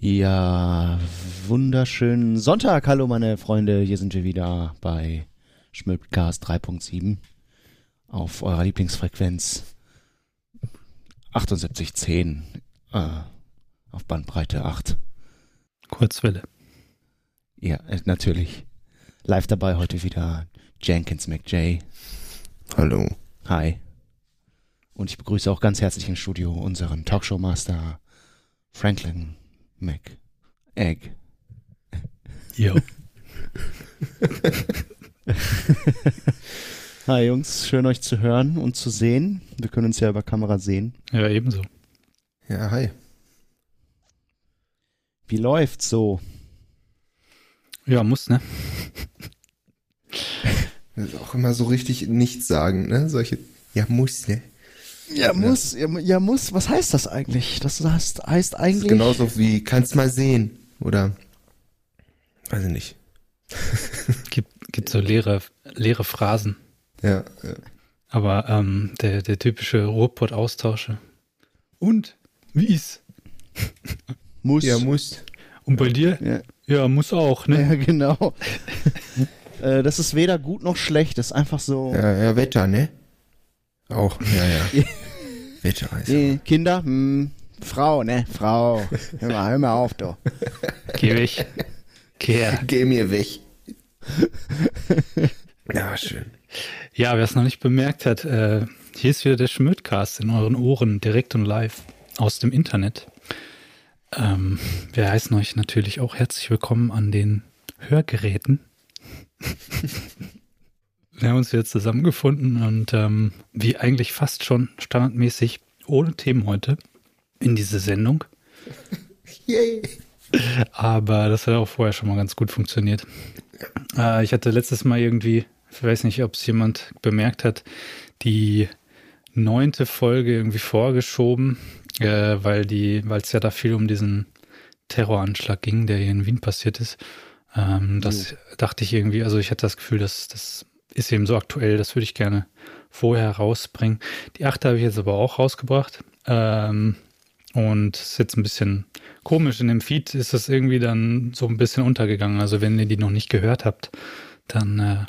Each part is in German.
Ja, wunderschönen Sonntag. Hallo meine Freunde, hier sind wir wieder bei Schmidtcast 3.7 auf eurer Lieblingsfrequenz 7810 äh, auf Bandbreite 8. Kurzwelle. Ja, äh, natürlich. Live dabei heute wieder Jenkins McJay. Hallo. Hi. Und ich begrüße auch ganz herzlich im Studio unseren Talkshow-Master Franklin Mac Egg. Jo. Hi Jungs, schön euch zu hören und zu sehen. Wir können uns ja über Kamera sehen. Ja, ebenso. Ja, hi. Wie läuft's so? Ja, muss, ne? Das ist auch immer so richtig nichts sagen, ne? Solche, ja, muss, ne? Ja, muss, ja, ja, muss. Was heißt das eigentlich? Das heißt, heißt Das eigentlich. ist genauso wie, kannst mal sehen. Oder, weiß ich nicht. Gibt, gibt so leere, leere Phrasen. Ja, ja. Aber ähm, der, der typische Ruhrpott-Austausche. Und? Wie ist? muss. ja muss. Und bei dir? Ja, Ja, muss auch, ne? ja genau. äh, das ist weder gut noch schlecht. Das ist einfach so. Ja, ja, Wetter, ne? Auch, ja, ja. Wetter ist Äh, Kinder, hm, Frau, ne? Frau. Hör mal, hör mal auf, du. Geh weg. Geh her. Geh mir weg. Ja, schön. Ja, wer es noch nicht bemerkt hat, äh, hier ist wieder der Schmödcast in euren Ohren, direkt und live aus dem Internet. Ähm, wir heißen euch natürlich auch herzlich willkommen an den Hörgeräten. Wir haben uns wieder zusammengefunden und ähm, wie eigentlich fast schon standardmäßig ohne Themen heute in diese Sendung. Yay. Aber das hat auch vorher schon mal ganz gut funktioniert. Äh, ich hatte letztes Mal irgendwie, ich weiß nicht, ob es jemand bemerkt hat, die neunte Folge irgendwie vorgeschoben, äh, weil die, weil es ja da viel um diesen Terroranschlag ging, der hier in Wien passiert ist. Ähm, das dachte ich irgendwie, also ich hatte das Gefühl, dass das ist eben so aktuell, das würde ich gerne vorher rausbringen. Die achte habe ich jetzt aber auch rausgebracht. Ähm, und ist jetzt ein bisschen komisch. In dem Feed ist das irgendwie dann so ein bisschen untergegangen. Also wenn ihr die noch nicht gehört habt, dann äh,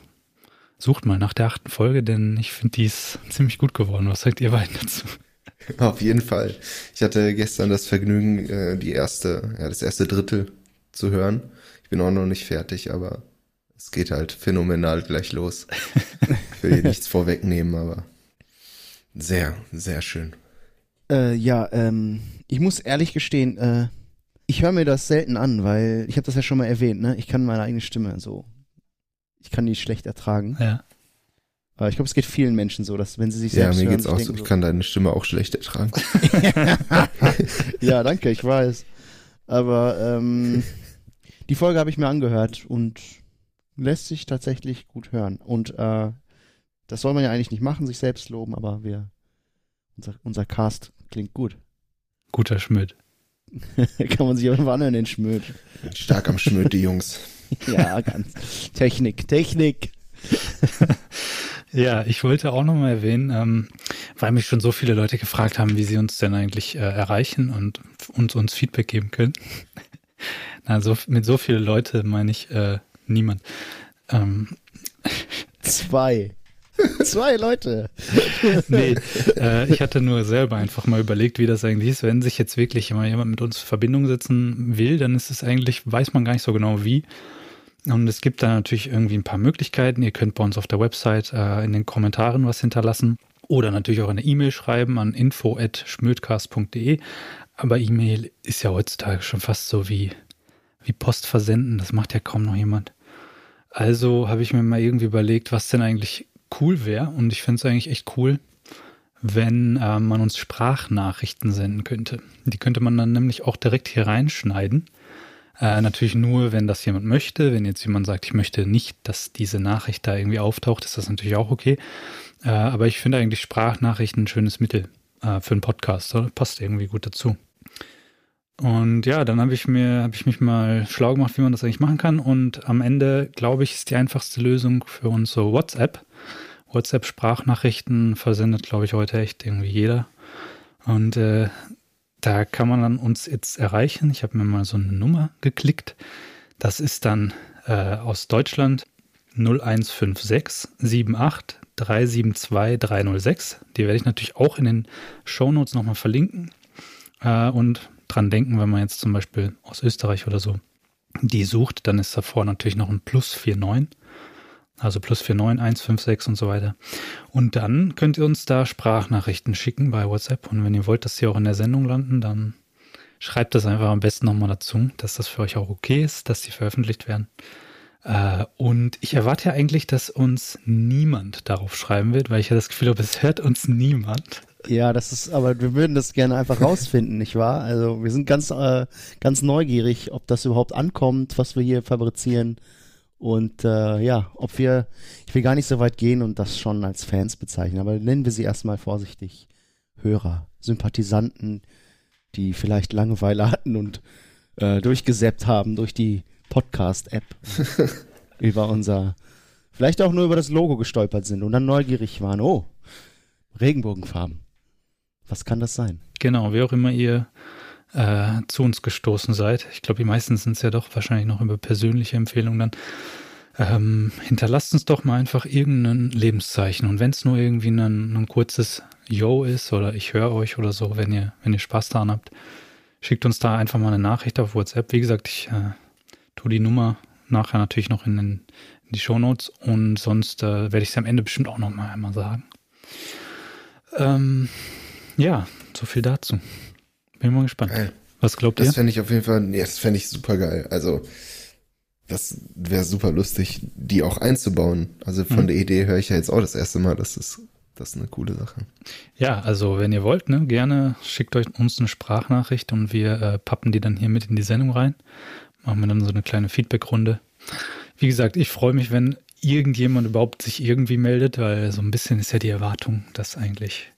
sucht mal nach der achten Folge, denn ich finde, die ist ziemlich gut geworden. Was sagt ihr beiden dazu? Auf jeden Fall. Ich hatte gestern das Vergnügen, äh, die erste, ja, das erste Drittel zu hören. Ich bin auch noch nicht fertig, aber es geht halt phänomenal gleich los. Ich will hier nichts vorwegnehmen, aber sehr, sehr schön. Äh, ja, ähm, ich muss ehrlich gestehen, äh, ich höre mir das selten an, weil ich habe das ja schon mal erwähnt, ne? Ich kann meine eigene Stimme so, ich kann die schlecht ertragen. Ja. Aber ich glaube, es geht vielen Menschen so, dass wenn sie sich Ja, selbst mir hören, geht's auch so. Ich kann deine Stimme auch schlecht ertragen. ja, danke, ich weiß. Aber ähm, die Folge habe ich mir angehört und lässt sich tatsächlich gut hören. Und äh, das soll man ja eigentlich nicht machen, sich selbst loben, aber wir, unser, unser Cast klingt gut. Guter Schmidt. kann man sich aber anhören, den Schmöd. Stark am Schmöd, die Jungs. Ja, ganz. Technik, Technik. Ja, ich wollte auch nochmal erwähnen, ähm, weil mich schon so viele Leute gefragt haben, wie sie uns denn eigentlich äh, erreichen und uns, uns Feedback geben können. Na, so, mit so viele Leute meine ich äh, niemand. Ähm, Zwei. Zwei Leute. nee, äh, ich hatte nur selber einfach mal überlegt, wie das eigentlich ist. Wenn sich jetzt wirklich mal jemand mit uns in Verbindung setzen will, dann ist es eigentlich, weiß man gar nicht so genau wie. Und es gibt da natürlich irgendwie ein paar Möglichkeiten. Ihr könnt bei uns auf der Website äh, in den Kommentaren was hinterlassen oder natürlich auch eine E-Mail schreiben an info@schmödcast.de. Aber E-Mail ist ja heutzutage schon fast so wie, wie Post versenden. Das macht ja kaum noch jemand. Also habe ich mir mal irgendwie überlegt, was denn eigentlich cool wäre. Und ich finde es eigentlich echt cool, wenn äh, man uns Sprachnachrichten senden könnte. Die könnte man dann nämlich auch direkt hier reinschneiden. Äh, natürlich nur, wenn das jemand möchte. Wenn jetzt jemand sagt, ich möchte nicht, dass diese Nachricht da irgendwie auftaucht, ist das natürlich auch okay. Äh, aber ich finde eigentlich Sprachnachrichten ein schönes Mittel äh, für einen Podcast. Oder? Passt irgendwie gut dazu. Und ja, dann habe ich mir, habe ich mich mal schlau gemacht, wie man das eigentlich machen kann. Und am Ende, glaube ich, ist die einfachste Lösung für uns so WhatsApp. WhatsApp-Sprachnachrichten versendet, glaube ich, heute echt irgendwie jeder. Und äh, Da kann man dann uns jetzt erreichen. Ich habe mir mal so eine Nummer geklickt. Das ist dann äh, aus Deutschland 0156 78 372 306. Die werde ich natürlich auch in den Shownotes nochmal verlinken. Äh, und dran denken, wenn man jetzt zum Beispiel aus Österreich oder so die sucht, dann ist davor natürlich noch ein Plus 49. Also plus 49, 156 und so weiter. Und dann könnt ihr uns da Sprachnachrichten schicken bei WhatsApp. Und wenn ihr wollt, dass sie auch in der Sendung landen, dann schreibt das einfach am besten nochmal dazu, dass das für euch auch okay ist, dass sie veröffentlicht werden. Äh, und ich erwarte ja eigentlich, dass uns niemand darauf schreiben wird, weil ich ja das Gefühl habe, es hört uns niemand. Ja, das ist, aber wir würden das gerne einfach rausfinden, nicht wahr? Also wir sind ganz, äh, ganz neugierig, ob das überhaupt ankommt, was wir hier fabrizieren. Und äh, ja, ob wir, ich will gar nicht so weit gehen und das schon als Fans bezeichnen, aber nennen wir sie erstmal vorsichtig Hörer, Sympathisanten, die vielleicht Langeweile hatten und äh, durchgesäppt haben durch die Podcast-App über unser, vielleicht auch nur über das Logo gestolpert sind und dann neugierig waren. Oh, Regenbogenfarben. Was kann das sein? Genau, wie auch immer ihr äh, zu uns gestoßen seid. Ich glaube, die meisten sind es ja doch wahrscheinlich noch über persönliche Empfehlungen dann. Ähm, hinterlasst uns doch mal einfach irgendein Lebenszeichen. Und wenn es nur irgendwie ein, ein kurzes Yo ist oder ich höre euch oder so, wenn ihr, wenn ihr Spaß daran habt, schickt uns da einfach mal eine Nachricht auf WhatsApp. Wie gesagt, ich äh, tue die Nummer nachher natürlich noch in, den, in die Shownotes und sonst äh, werde ich es am Ende bestimmt auch noch mal einmal sagen. Ähm, ja, so viel dazu. Bin mal gespannt. Geil. Was glaubt das ihr? Das fände ich auf jeden Fall, nee, das fände ich super geil. Also, das wäre super lustig, die auch einzubauen. Also von mhm. der Idee höre ich ja jetzt auch das erste Mal, dass das, das ist eine coole Sache. Ja, also wenn ihr wollt, ne, gerne schickt euch uns eine Sprachnachricht und wir äh, pappen die dann hier mit in die Sendung rein. Machen wir dann so eine kleine Feedbackrunde. Wie gesagt, ich freue mich, wenn irgendjemand überhaupt sich irgendwie meldet, weil so ein bisschen ist ja die Erwartung, dass eigentlich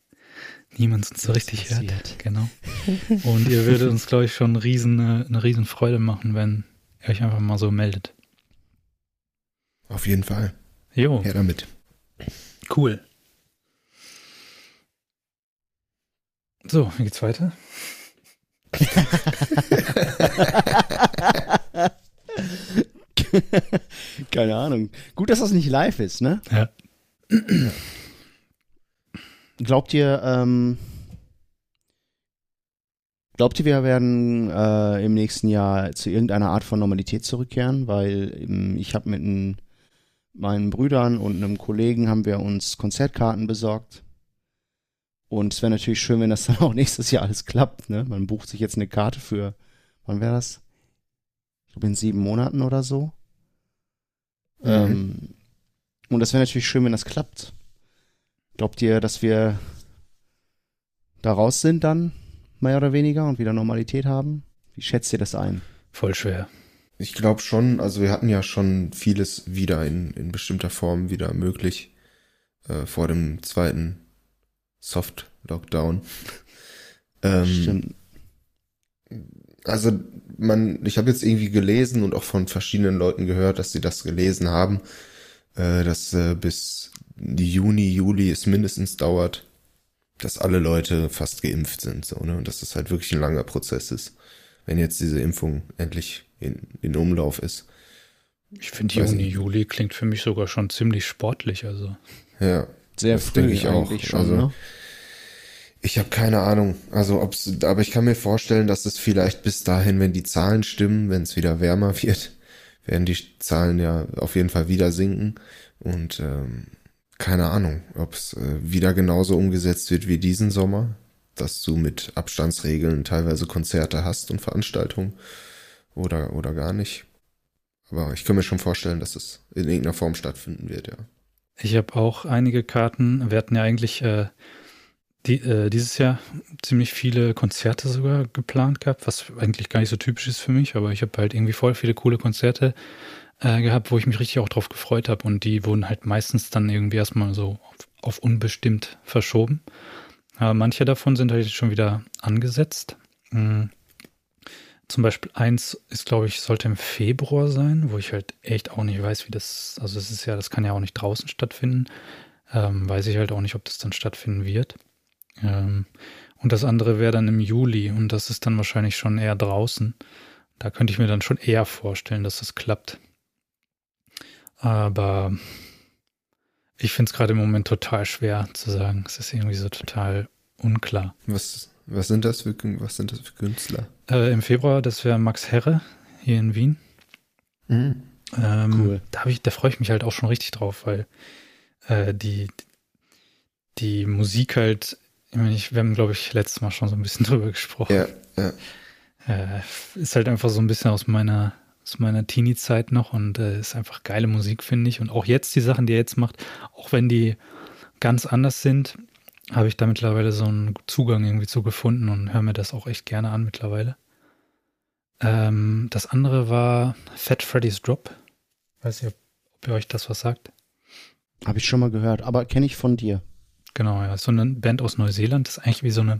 niemand uns so richtig passiert. hört. Genau. Und ihr würdet uns, glaube ich, schon riesen, äh, eine riesen Freude machen, wenn ihr euch einfach mal so meldet. Auf jeden Fall. Jo. Her damit. Cool. So, wie geht's weiter? Keine Ahnung. Gut, dass das nicht live ist, ne? Ja. Glaubt ihr, ähm, glaubt ihr, wir werden äh, im nächsten Jahr zu irgendeiner Art von Normalität zurückkehren? Weil ähm, ich habe mit ein, meinen Brüdern und einem Kollegen haben wir uns Konzertkarten besorgt. Und es wäre natürlich schön, wenn das dann auch nächstes Jahr alles klappt. Ne? Man bucht sich jetzt eine Karte für, wann wäre das? Ich glaube in sieben Monaten oder so. Mhm. Ähm, und das wäre natürlich schön, wenn das klappt. Glaubt ihr, dass wir da raus sind dann, mehr oder weniger, und wieder Normalität haben? Wie schätzt ihr das ein? Voll schwer. Ich glaube schon, also wir hatten ja schon vieles wieder in, in bestimmter Form wieder möglich äh, vor dem zweiten Soft-Lockdown. ähm, Stimmt. Also man, ich habe jetzt irgendwie gelesen und auch von verschiedenen Leuten gehört, dass sie das gelesen haben, äh, dass äh, bis Juni, Juli es mindestens dauert, dass alle Leute fast geimpft sind, so, ne? Und dass das halt wirklich ein langer Prozess ist, wenn jetzt diese Impfung endlich in, in Umlauf ist. Ich finde Juni, nicht. Juli klingt für mich sogar schon ziemlich sportlich, also. Ja. Sehr früh ich auch. Schon, also, ne? Ich habe keine Ahnung. Also ob's, aber ich kann mir vorstellen, dass es vielleicht bis dahin, wenn die Zahlen stimmen, wenn es wieder wärmer wird, werden die Zahlen ja auf jeden Fall wieder sinken. Und ähm, keine Ahnung, ob es äh, wieder genauso umgesetzt wird wie diesen Sommer, dass du mit Abstandsregeln teilweise Konzerte hast und Veranstaltungen oder, oder gar nicht. Aber ich kann mir schon vorstellen, dass es in irgendeiner Form stattfinden wird, ja. Ich habe auch einige Karten. Wir hatten ja eigentlich äh, die, äh, dieses Jahr ziemlich viele Konzerte sogar geplant gehabt, was eigentlich gar nicht so typisch ist für mich, aber ich habe halt irgendwie voll viele coole Konzerte äh, gehabt, wo ich mich richtig auch drauf gefreut habe. Und die wurden halt meistens dann irgendwie erstmal so auf, auf unbestimmt verschoben. Aber manche davon sind halt schon wieder angesetzt. Mhm. Zum Beispiel eins ist, glaube ich, sollte im Februar sein, wo ich halt echt auch nicht weiß, wie das, also es ist ja, das kann ja auch nicht draußen stattfinden. Ähm, weiß ich halt auch nicht, ob das dann stattfinden wird. Ähm, Und das andere wäre dann im Juli und das ist dann wahrscheinlich schon eher draußen. Da könnte ich mir dann schon eher vorstellen, dass das klappt. Aber ich finde es gerade im Moment total schwer zu sagen. Es ist irgendwie so total unklar. Was, was sind das für, was sind das für Künstler? Äh, Im Februar, das wäre Max Herre hier in Wien. Mhm. Ähm, Cool. Da, ich, da freue ich mich halt auch schon richtig drauf, weil äh, die, die Musik halt, ich meine, ich, wir haben, glaube ich, letztes Mal schon so ein bisschen drüber gesprochen. Ja, ja. Äh, ist halt einfach so ein bisschen aus meiner, aus meiner Teenie-Zeit noch und äh, ist einfach geile Musik, finde ich. Und auch jetzt die Sachen, die er jetzt macht, auch wenn die ganz anders sind, habe ich da mittlerweile so einen Zugang irgendwie zu gefunden und höre mir das auch echt gerne an mittlerweile. Ähm, das andere war Fat Freddy's Drop. Weiß nicht, ob, ob ihr euch das was sagt. Habe ich schon mal gehört, aber kenne ich von dir. Genau, ja. So eine Band aus Neuseeland. Das ist eigentlich wie so eine,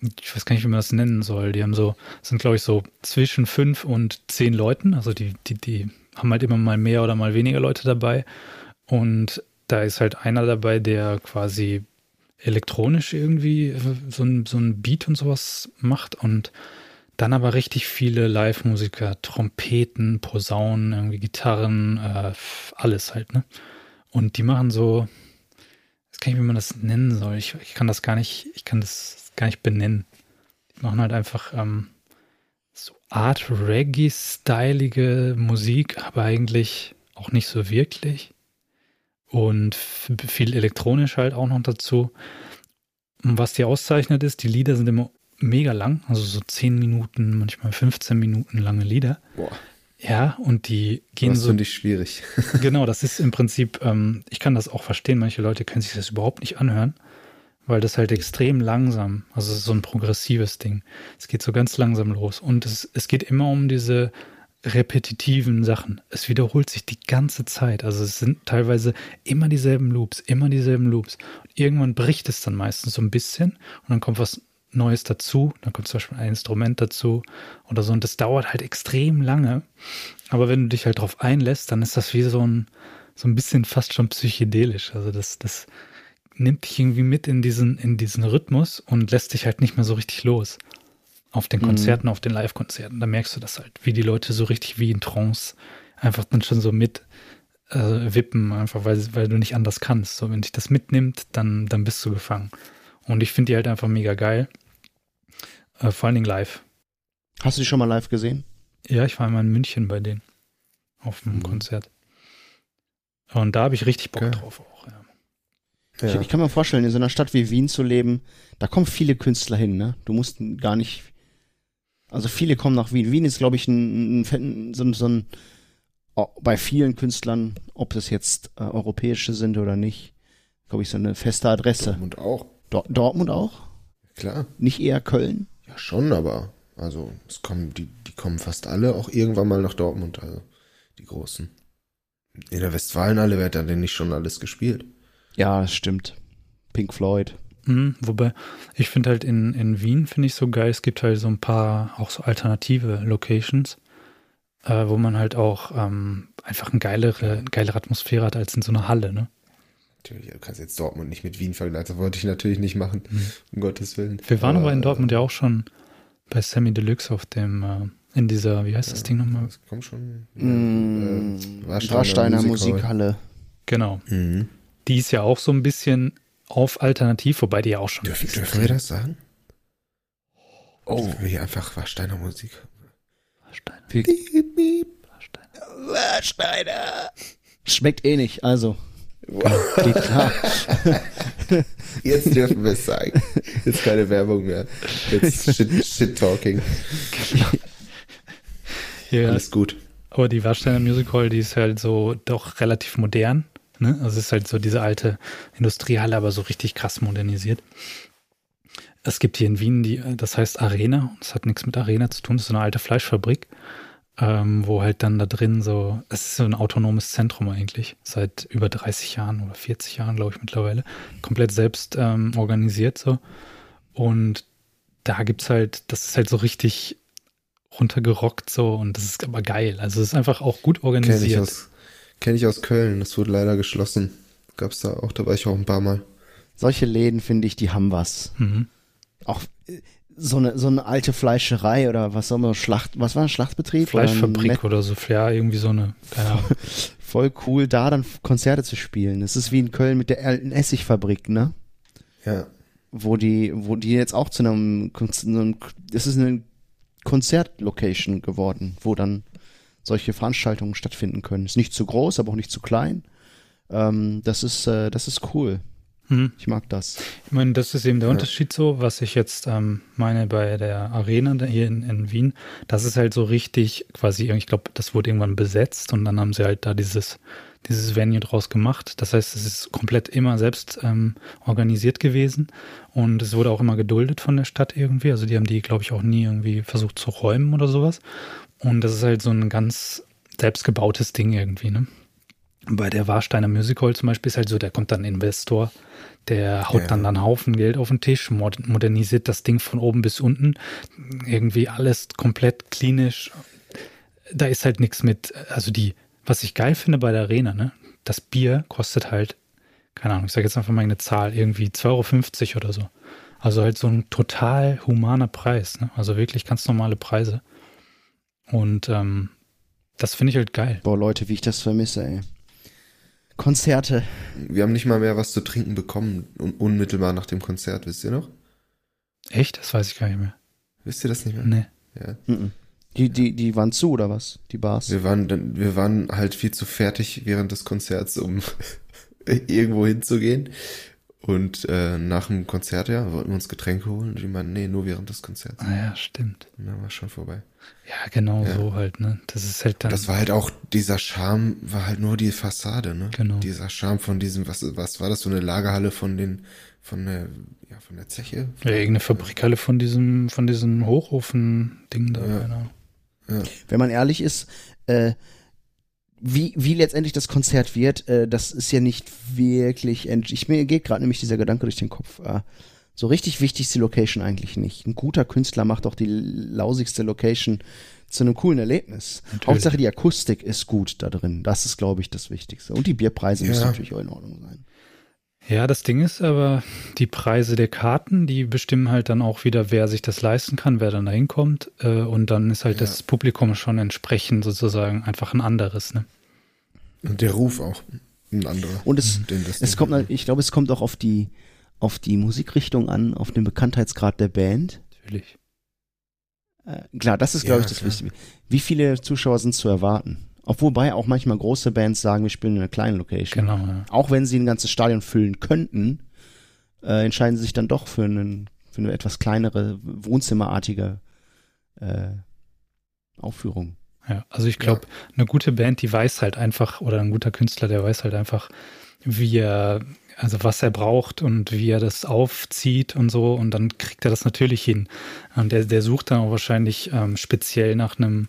ich weiß gar nicht, wie man das nennen soll. Die haben so, sind glaube ich so zwischen fünf und zehn Leuten. Also die, die, die haben halt immer mal mehr oder mal weniger Leute dabei. Und da ist halt einer dabei, der quasi elektronisch irgendwie äh, so ein, so ein Beat und sowas macht und dann aber richtig viele Live-Musiker, Trompeten, Posaunen, irgendwie Gitarren, äh, alles halt, ne? Und die machen so, ich weiß gar nicht, wie man das nennen soll. Ich, ich kann das gar nicht, ich kann das gar nicht benennen. Die machen halt einfach ähm, so Art Reggae-stylige Musik, aber eigentlich auch nicht so wirklich. Und viel elektronisch halt auch noch dazu. Und was die auszeichnet ist, die Lieder sind immer mega lang, also so 10 Minuten, manchmal 15 Minuten lange Lieder. Boah, Ja, und die gehen das so finde ich schwierig. genau, das ist im Prinzip, ähm, ich kann das auch verstehen, manche Leute können sich das überhaupt nicht anhören, weil das halt extrem langsam, also es ist so ein progressives Ding. Es geht so ganz langsam los und es, es geht immer um diese repetitiven Sachen. Es wiederholt sich die ganze Zeit. Also es sind teilweise immer dieselben Loops, immer dieselben Loops. Und irgendwann bricht es dann meistens so ein bisschen und dann kommt was Neues dazu. Dann kommt zum Beispiel ein Instrument dazu oder so. Und das dauert halt extrem lange. Aber wenn du dich halt drauf einlässt, dann ist das wie so ein, so ein bisschen fast schon psychedelisch. Also das, das nimmt dich irgendwie mit in diesen, in diesen Rhythmus und lässt dich halt nicht mehr so richtig los. Auf den Mhm. Konzerten, auf den Live-Konzerten. Da merkst du das halt, wie die Leute so richtig wie in Trance einfach dann schon so mit äh, wippen, einfach weil, weil du nicht anders kannst. So, wenn dich das mitnimmt, dann, dann bist du gefangen. Und ich finde die halt einfach mega geil. Äh, vor allen Dingen live. Hast du die schon mal live gesehen? Ja, ich war einmal in München bei denen. Auf dem Mhm. Konzert. Und da habe ich richtig Bock Geil. drauf auch. Ja. Ich, ich kann mir vorstellen, in so einer Stadt wie Wien zu leben, da kommen viele Künstler hin, ne? Du musst gar nicht. Also viele kommen nach Wien. Wien ist, glaube ich, ein, ein, so, ein- so ein oh, bei vielen Künstlern, ob das jetzt äh, europäische sind oder nicht, glaube ich, so eine feste Adresse. Dortmund auch. Dor Dortmund auch? Klar. Nicht eher Köln? Ja, schon, aber also es kommen, die, die kommen fast alle auch irgendwann mal nach Dortmund, also die Großen. In der Westfalenhalle wird dann denn nicht schon alles gespielt. Ja, stimmt. Pink Floyd. Mhm, wobei, ich finde halt in, in Wien, finde ich so geil, es gibt halt so ein paar auch so alternative Locations, äh, wo man halt auch ähm, einfach eine geilere, geilere Atmosphäre hat als in so einer Halle, ne? Natürlich, du kannst jetzt Dortmund nicht mit Wien vergleichen, das wollte ich natürlich nicht machen, um Gottes Willen. Wir waren aber in äh, Dortmund ja auch schon bei Sammy Deluxe auf dem, äh, in dieser, wie heißt das Ding nochmal? Das kommt schon. Mm, äh, Warsteiner Musikhall. Musikhalle. Genau. Mhm. Die ist ja auch so ein bisschen auf Alternativ, wobei die ja auch schon. Dürfen, dürfen wir das sagen? Oh, wir hier einfach Warsteiner Musik. Warsteiner, Piep, Warsteiner. Warsteiner. Schmeckt eh nicht, also. Geht klar. Jetzt dürfen wir es sagen. Jetzt keine Werbung mehr. Jetzt Shit, Shit Talking. Ja, Alles gut. aber die Warsteiner Music Hall, die ist halt so doch relativ modern. Ne? Also es ist halt so diese alte Industriehalle, aber so richtig krass modernisiert. Es gibt hier in Wien die, das heißt Arena. Das hat nichts mit Arena zu tun. Das ist so eine alte Fleischfabrik, ähm, wo halt dann da drin so, es ist so ein autonomes Zentrum eigentlich, seit über 30 Jahren oder 40 Jahren, glaube ich, mittlerweile. Komplett selbst ähm, organisiert so. Und da gibt's halt, das ist halt so richtig runtergerockt so und das ist aber geil. Also es ist einfach auch gut organisiert. Aus, kenn ich aus Köln. Das wurde leider geschlossen. Gab's da auch, da war ich auch ein paar Mal. Solche Läden finde ich, die haben was. Mhm. auch äh, so eine, so eine alte Fleischerei oder was soll man, Schlacht, was war ein Schlachtbetrieb? Oder Fleischfabrik Met- oder so, ja, irgendwie so eine, keine Ahnung. Voll cool, da dann Konzerte zu spielen. Das ist wie in Köln mit der alten Essigfabrik, ne? Ja. Wo die, wo die jetzt auch zu einem es ist eine Konzertlocation geworden, wo dann solche Veranstaltungen stattfinden können. Ist nicht zu groß, aber auch nicht zu klein. Ähm, das ist, äh, das ist cool. Hm. Ich mag das. Ich meine, das ist eben der Ja. Unterschied so, was ich jetzt ähm, meine bei der Arena hier in, in Wien. Das ist halt so richtig quasi, ich glaube, das wurde irgendwann besetzt und dann haben sie halt da dieses, dieses Venue draus gemacht. Das heißt, es ist komplett immer selbst ähm, organisiert gewesen und es wurde auch immer geduldet von der Stadt irgendwie. Also die haben die, glaube ich, auch nie irgendwie versucht zu räumen oder sowas. Und das ist halt so ein ganz selbstgebautes Ding irgendwie, ne? Bei der Warsteiner Music Hall zum Beispiel ist halt so, da kommt dann ein Investor, der haut Ja. dann einen Haufen Geld auf den Tisch, mod- modernisiert das Ding von oben bis unten. Irgendwie alles komplett klinisch. Da ist halt nichts mit, also die, was ich geil finde bei der Arena, ne? Das Bier kostet halt, keine Ahnung, ich sage jetzt einfach mal eine Zahl, irgendwie 2,50 Euro oder so. Also halt so ein total humaner Preis, ne? Also wirklich ganz normale Preise. Und ähm, das finde ich halt geil. Boah, Leute, wie ich das vermisse, ey. Konzerte. Wir haben nicht mal mehr was zu trinken bekommen, un unmittelbar nach dem Konzert, wisst ihr noch? Echt? Das weiß ich gar nicht mehr. Wisst ihr das nicht mehr? Nee. Ja. Mhm. Die, die, die waren zu, oder was? Die Bars? Wir waren dann, wir waren halt viel zu fertig während des Konzerts, um irgendwo hinzugehen. Und äh, nach dem Konzert, ja, wollten wir uns Getränke holen. Und die meinten, nee, nur während des Konzerts. Ah ja, stimmt. Und dann war es schon vorbei. Ja, genau Ja. so halt, ne? Das ist halt dann. Das war halt auch, dieser Charme war halt nur die Fassade, ne? Genau. Dieser Charme von diesem, was, was war das, so eine Lagerhalle von den, von der, ja, von der Zeche? ja, irgendeine Fabrikhalle von diesem, von diesem Hochofen-Ding da, Ja. Ahnung. Ja. Wenn man ehrlich ist, äh, wie, wie letztendlich das Konzert wird, äh, das ist ja nicht wirklich, ich mir geht gerade nämlich dieser Gedanke durch den Kopf. Äh, so richtig wichtig ist die Location eigentlich nicht. Ein guter Künstler macht auch die lausigste Location zu einem coolen Erlebnis. Natürlich. Hauptsache die Akustik ist gut da drin. Das ist, glaube ich, das Wichtigste. Und die Bierpreise Ja. müssen natürlich auch in Ordnung sein. Ja, das Ding ist aber, die Preise der Karten, die bestimmen halt dann auch wieder, wer sich das leisten kann, wer dann da hinkommt. Äh, und dann ist halt Ja. das Publikum schon entsprechend sozusagen einfach ein anderes, ne? Und der Ruf auch ein anderer. Und es, Den das es kommt, halt- ich glaube, es kommt auch auf die, auf die Musikrichtung an, auf den Bekanntheitsgrad der Band. Natürlich. Äh, klar, das ist, glaube Ja, ich, das klar. Wichtige. Wie viele Zuschauer sind zu erwarten? Wobei auch manchmal große Bands sagen, wir spielen in einer kleinen Location. Genau, ja. Auch wenn sie ein ganzes Stadion füllen könnten, äh, entscheiden sie sich dann doch für, einen, für eine etwas kleinere, wohnzimmerartige äh, Aufführung. Ja, also ich glaube, eine gute Band, die weiß halt einfach, oder ein guter Künstler, der weiß halt einfach, wie er, also was er braucht und wie er das aufzieht und so, und dann kriegt er das natürlich hin. Und der, der sucht dann auch wahrscheinlich ähm, speziell nach einem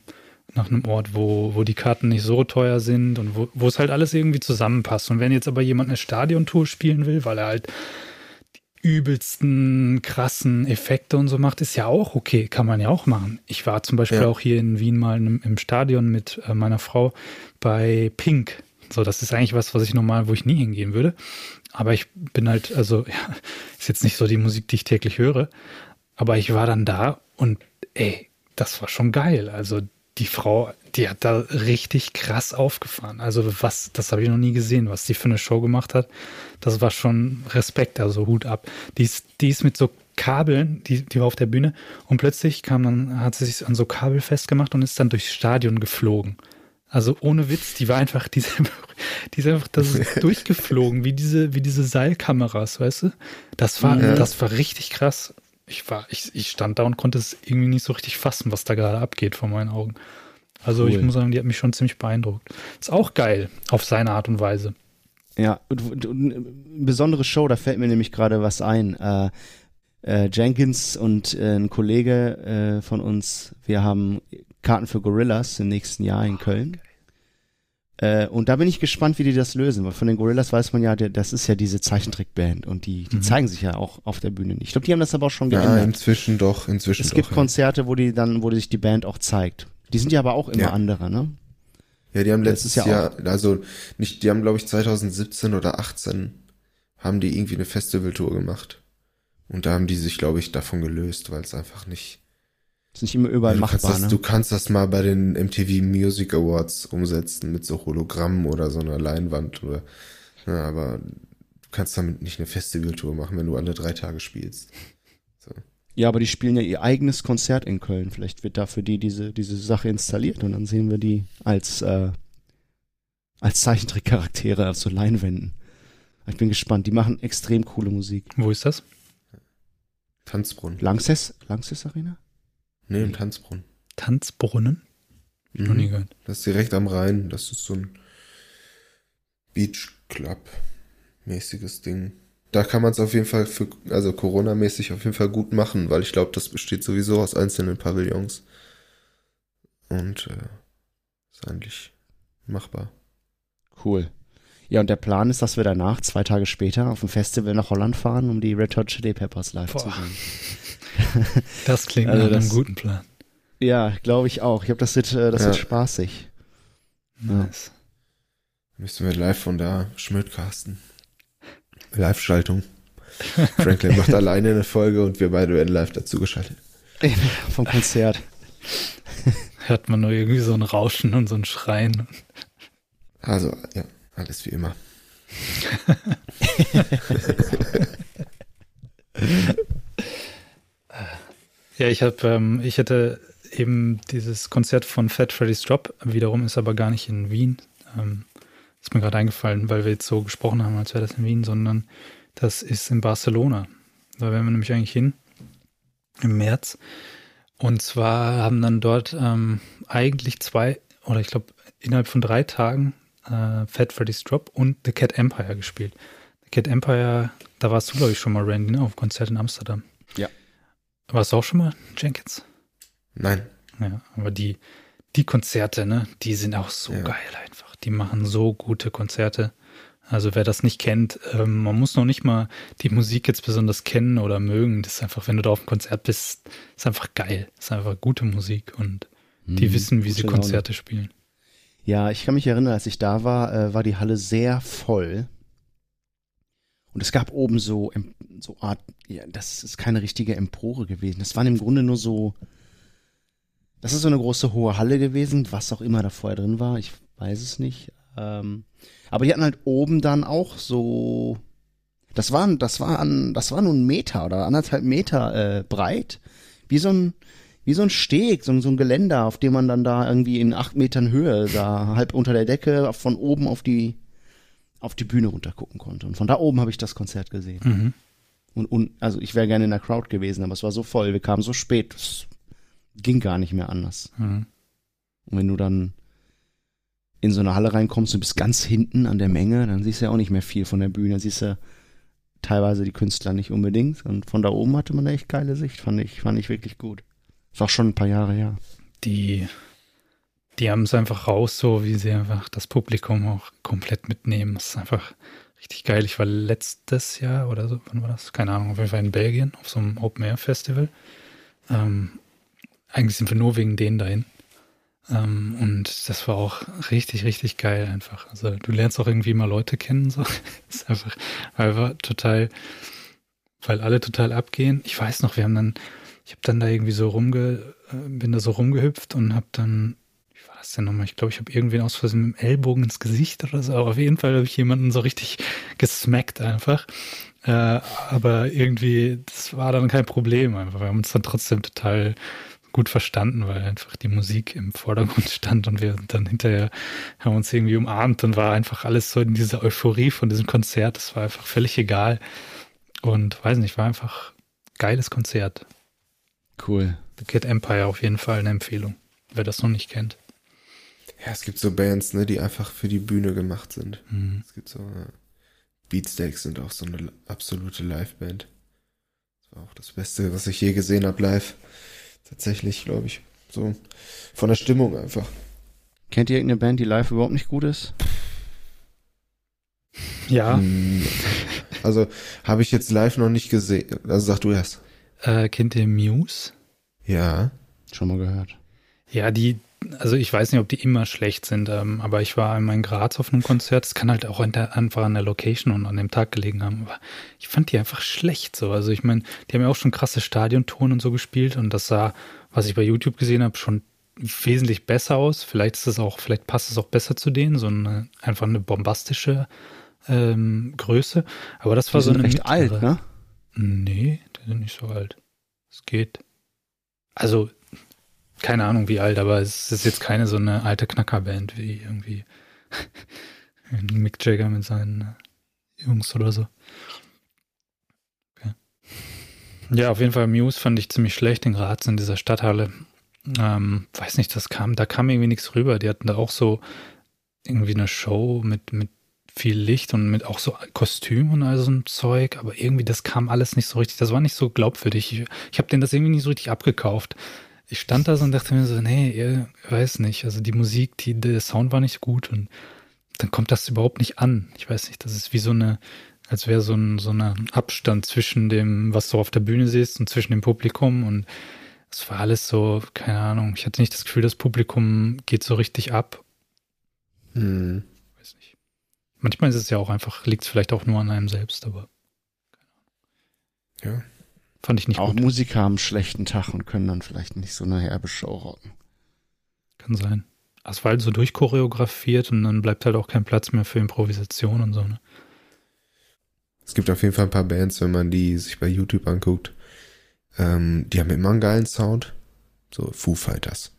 nach einem Ort, wo, wo die Karten nicht so teuer sind und wo, wo es halt alles irgendwie zusammenpasst. Und wenn jetzt aber jemand eine Stadiontour spielen will, weil er halt übelsten krassen Effekte und so macht, ist ja auch okay, kann man ja auch machen. Ich war zum Beispiel Ja. auch hier in Wien mal im, im Stadion mit äh, meiner Frau bei Pink. So, das ist eigentlich was, was ich normal, wo ich nie hingehen würde. Aber ich bin halt, also, ja, ist jetzt nicht so die Musik, die ich täglich höre. Aber ich war dann da und ey, das war schon geil. Also die Frau, die hat da richtig krass aufgefahren. Also was, das habe ich noch nie gesehen, was die für eine Show gemacht hat. Das war schon Respekt, also Hut ab. Die ist, die ist mit so Kabeln, die, die war auf der Bühne und plötzlich kam dann, hat sie sich an so Kabel festgemacht und ist dann durchs Stadion geflogen. Also ohne Witz, die war einfach, die ist einfach, die ist einfach das ist durchgeflogen, wie diese, wie diese Seilkameras, weißt du? Das war, Ja. das war richtig krass. Ich war, ich, ich stand da und konnte es irgendwie nicht so richtig fassen, was da gerade abgeht vor meinen Augen. Also ich Cool. muss sagen, die hat mich schon ziemlich beeindruckt. Ist auch geil, auf seine Art und Weise. Ja, und, und, und eine besondere Show, da fällt mir nämlich gerade was ein. Äh, äh, Jenkins und äh, ein Kollege äh, von uns, wir haben Karten für Gorillas im nächsten Jahr in Köln. Äh, und da bin ich gespannt, wie die das lösen, weil von den Gorillas weiß man ja, der, das ist ja diese Zeichentrickband und die, die Mhm. zeigen sich ja auch auf der Bühne nicht. Ich glaube, die haben das aber auch schon Ja, geändert. inzwischen doch, inzwischen es doch. gibt ja. Konzerte, wo die dann, wo sich die Band auch zeigt. Die sind ja aber auch immer Ja. andere, ne? Ja, die haben letztes ist ja Jahr, also nicht, die haben glaube ich 2017 oder 18 haben die irgendwie eine Festivaltour gemacht. Und da haben die sich, glaube ich, davon gelöst, weil es einfach nicht. Ist nicht immer überall du, machbar, kannst das, ne? du kannst das mal bei den MTV Music Awards umsetzen mit so Hologrammen oder so einer Leinwand oder. Ja, aber du kannst damit nicht eine Festivaltour machen, wenn du alle drei Tage spielst. Ja, aber die spielen ja ihr eigenes Konzert in Köln. Vielleicht wird da für die diese, diese Sache installiert und dann sehen wir die als, äh, als Zeichentrickcharaktere auf so Leinwänden. Ich bin gespannt. Die machen extrem coole Musik. Wo ist das? Tanzbrunnen. Langses, Langses Arena? Nee, im Tanzbrunnen. Tanzbrunnen? Ich Noch Mhm. nie gehört. Das ist direkt am Rhein. Das ist so ein Beach Club mäßiges Ding. Da kann man es auf jeden Fall für, also Corona-mäßig auf jeden Fall gut machen, weil ich glaube, das besteht sowieso aus einzelnen Pavillons. Und äh, ist eigentlich machbar. Cool. Ja, und der Plan ist, dass wir danach, zwei Tage später, auf ein Festival nach Holland fahren, um die Red Hot Chili Peppers live zu Boah. sehen. Das klingt Also nach einem guten Plan. Ja, glaube ich auch. Ich glaube, das wird, äh, das Ja. wird spaßig. Ja. Nice. Müssen wir live von da schmidtcasten. Live-Schaltung. Franklin macht alleine eine Folge und wir beide werden live dazugeschaltet. Vom Konzert. Hört man nur irgendwie so ein Rauschen und so ein Schreien. Also, ja, alles wie immer. Ja, ich habe, ähm, ich hätte eben dieses Konzert von Fat Freddy's Drop, wiederum ist aber gar nicht in Wien. Ähm, ist mir gerade eingefallen, weil wir jetzt so gesprochen haben, als wäre das in Wien, sondern das ist in Barcelona. Da wären wir nämlich eigentlich hin im März. Und zwar haben dann dort ähm, eigentlich zwei, oder ich glaube innerhalb von drei Tagen äh, Fat Freddy's Drop und The Cat Empire gespielt. The Cat Empire, da warst du, glaube ich, schon mal, Randy, ne, auf Konzert in Amsterdam. Ja. Warst du auch schon mal, Jenkins? Nein. Ja, aber die, die Konzerte, ne, die sind auch so Ja. geil einfach. Die machen so gute Konzerte. Also wer das nicht kennt, ähm, man muss noch nicht mal die Musik jetzt besonders kennen oder mögen. Das ist einfach, wenn du da auf dem Konzert bist, ist einfach geil. ist einfach gute Musik und die Mhm, wissen, wie sie gute Laune. Konzerte spielen. Ja, ich kann mich erinnern, als ich da war, äh, war die Halle sehr voll. Und es gab oben so, so Art, ja, das ist keine richtige Empore gewesen. Das waren im Grunde nur so, das ist so eine große hohe Halle gewesen, was auch immer da vorher drin war, ich weiß es nicht. Ähm, aber die hatten halt oben dann auch so, das war, das war an, das war nur ein Meter oder anderthalb Meter äh, breit, wie so ein, wie so ein Steg, so, so ein Geländer, auf dem man dann da irgendwie in acht Metern Höhe da halb unter der Decke von oben auf die auf die Bühne runter gucken konnte. Und von da oben habe ich das Konzert gesehen. Mhm. Und, und also ich wäre gerne in der Crowd gewesen, aber es war so voll, wir kamen so spät, es ging gar nicht mehr anders. Mhm. Und wenn du dann in so eine Halle reinkommst und bist ganz hinten an der Menge, dann siehst du ja auch nicht mehr viel von der Bühne. Siehst du teilweise die Künstler nicht unbedingt. Und von da oben hatte man eine echt geile Sicht, fand ich, fand ich wirklich gut. Ist auch schon ein paar Jahre her. Die, die haben es einfach raus, so wie sie einfach das Publikum auch komplett mitnehmen. Das ist einfach richtig geil. Ich war letztes Jahr oder so, wann war das? Keine Ahnung, auf jeden Fall in Belgien auf so einem Open Air Festival. Ähm, eigentlich sind wir nur wegen denen dahin. Ähm, und das war auch richtig, richtig geil einfach. Also du lernst auch irgendwie mal Leute kennen. So. Das ist einfach, einfach total, weil alle total abgehen. Ich weiß noch, wir haben dann, ich habe dann da irgendwie so rumge, äh, bin da so rumgehüpft und habe dann, das denn nochmal? Ich glaube, ich habe irgendwen aus Versehen mit dem Ellbogen ins Gesicht oder so. Aber auf jeden Fall habe ich jemanden so richtig gesmackt einfach. Äh, aber irgendwie, das war dann kein Problem einfach. Wir haben uns dann trotzdem total gut verstanden, weil einfach die Musik im Vordergrund stand und wir dann hinterher haben uns irgendwie umarmt und war einfach alles so in dieser Euphorie von diesem Konzert. Das war einfach völlig egal. Und weiß nicht, war einfach geiles Konzert. Cool. The Kid Empire auf jeden Fall eine Empfehlung, wer das noch nicht kennt. Ja, es gibt so Bands, ne, die einfach für die Bühne gemacht sind. Mhm. Es gibt so äh, Beatsteaks sind auch so eine absolute Liveband. Das war auch das Beste, was ich je gesehen habe live. Tatsächlich, glaube ich. So von der Stimmung einfach. Kennt ihr irgendeine Band, die live überhaupt nicht gut ist? Ja, Hm, Also habe ich jetzt live noch nicht gesehen. Also sag du erst. äh, kennt ihr Muse? Ja. Schon mal gehört. Ja, die, also ich weiß nicht, ob die immer schlecht sind, ähm, aber ich war einmal in Graz auf einem Konzert. Es kann halt auch an der, einfach an der Location und an dem Tag gelegen haben. Aber ich fand die einfach schlecht so. Also ich meine, die haben ja auch schon krasse Stadiontouren und so gespielt und das sah, was ich bei YouTube gesehen habe, schon wesentlich besser aus. Vielleicht ist es auch, vielleicht passt es auch besser zu denen, so eine einfach eine bombastische ähm, Größe. Aber das war so eine recht mittlere. alt, ne? Nee, die sind nicht so alt. Es geht. Also, keine Ahnung wie alt, aber es ist jetzt keine so eine alte Knackerband wie irgendwie Mick Jagger mit seinen äh, Jungs oder so. Okay. Ja, auf jeden Fall Muse fand ich ziemlich schlecht in Graz in dieser Stadthalle. Ähm, weiß nicht, das kam, da kam irgendwie nichts rüber. Die hatten da auch so irgendwie eine Show mit, mit viel Licht und mit auch so Kostüm und all so ein Zeug, aber irgendwie das kam alles nicht so richtig, das war nicht so glaubwürdig. Ich, ich habe denen das irgendwie nicht so richtig abgekauft. Ich stand da so und dachte mir so, nee, ihr weiß nicht, also die Musik, die, der Sound war nicht gut und dann kommt das überhaupt nicht an. Ich weiß nicht, das ist wie so eine, als wäre so ein so ein Abstand zwischen dem, was du auf der Bühne siehst und zwischen dem Publikum und es war alles so, keine Ahnung, ich hatte nicht das Gefühl, das Publikum geht so richtig ab Hm. weiß nicht. Manchmal ist es ja auch einfach, liegt es vielleicht auch nur an einem selbst, aber Ja. Fand ich nicht Auch gut. Musiker haben einen schlechten Tag und können dann vielleicht nicht so eine herbe Show rocken. Kann sein. Es war halt so durchchoreografiert und dann bleibt halt auch kein Platz mehr für Improvisation und so. Ne? Es gibt auf jeden Fall ein paar Bands, wenn man die sich bei YouTube anguckt, ähm, die haben immer einen geilen Sound. So Foo Fighters.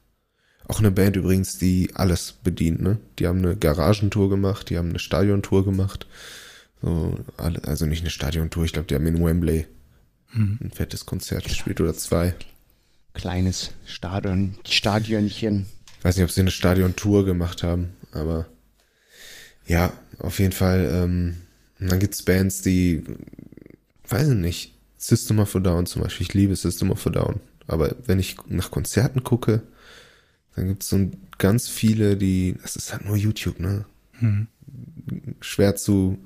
Auch eine Band übrigens, die alles bedient, ne? Die haben eine Garagentour gemacht, die haben eine Stadiontour gemacht. So, also nicht eine Stadiontour, ich glaube, die haben in Wembley Mhm. ein fettes Konzert gespielt oder zwei. Kleines Stadion, Stadionchen. Ich weiß nicht, ob sie eine Stadiontour gemacht haben, aber ja, auf jeden Fall. Ähm, und dann gibt's Bands, die, weiß ich nicht, System of a Down zum Beispiel. Ich liebe System of a Down. Aber wenn ich nach Konzerten gucke, dann gibt's so ganz viele, die, das ist halt nur YouTube, ne? Mhm. Schwer zu,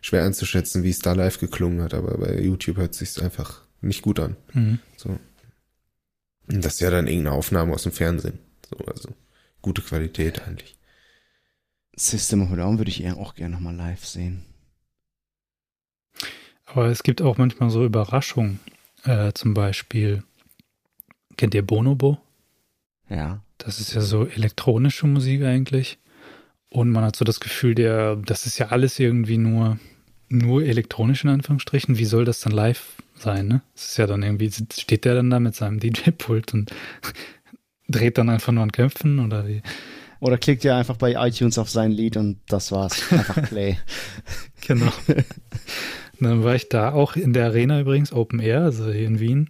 schwer einzuschätzen, wie es da live geklungen hat, aber bei YouTube hört sich's einfach nicht gut an. Mhm. So. Und das ist ja dann irgendeine Aufnahme aus dem Fernsehen. So, also gute Qualität eigentlich. System of a Down würde ich eher auch gerne nochmal live sehen. Aber es gibt auch manchmal so Überraschungen. Äh, zum Beispiel, kennt ihr Bonobo? Ja. Das ist ja so elektronische Musik eigentlich. Und man hat so das Gefühl, der, das ist ja alles irgendwie nur, nur elektronisch in Anführungsstrichen. Wie soll das dann live sein, ne? Ist ja dann irgendwie, steht der dann da mit seinem DJ-Pult und dreht dann einfach nur an Köpfen oder wie? Oder klickt ihr einfach bei iTunes auf sein Lied und das war's. Einfach Play. Genau. dann war ich da auch in der Arena übrigens, Open Air, also hier in Wien.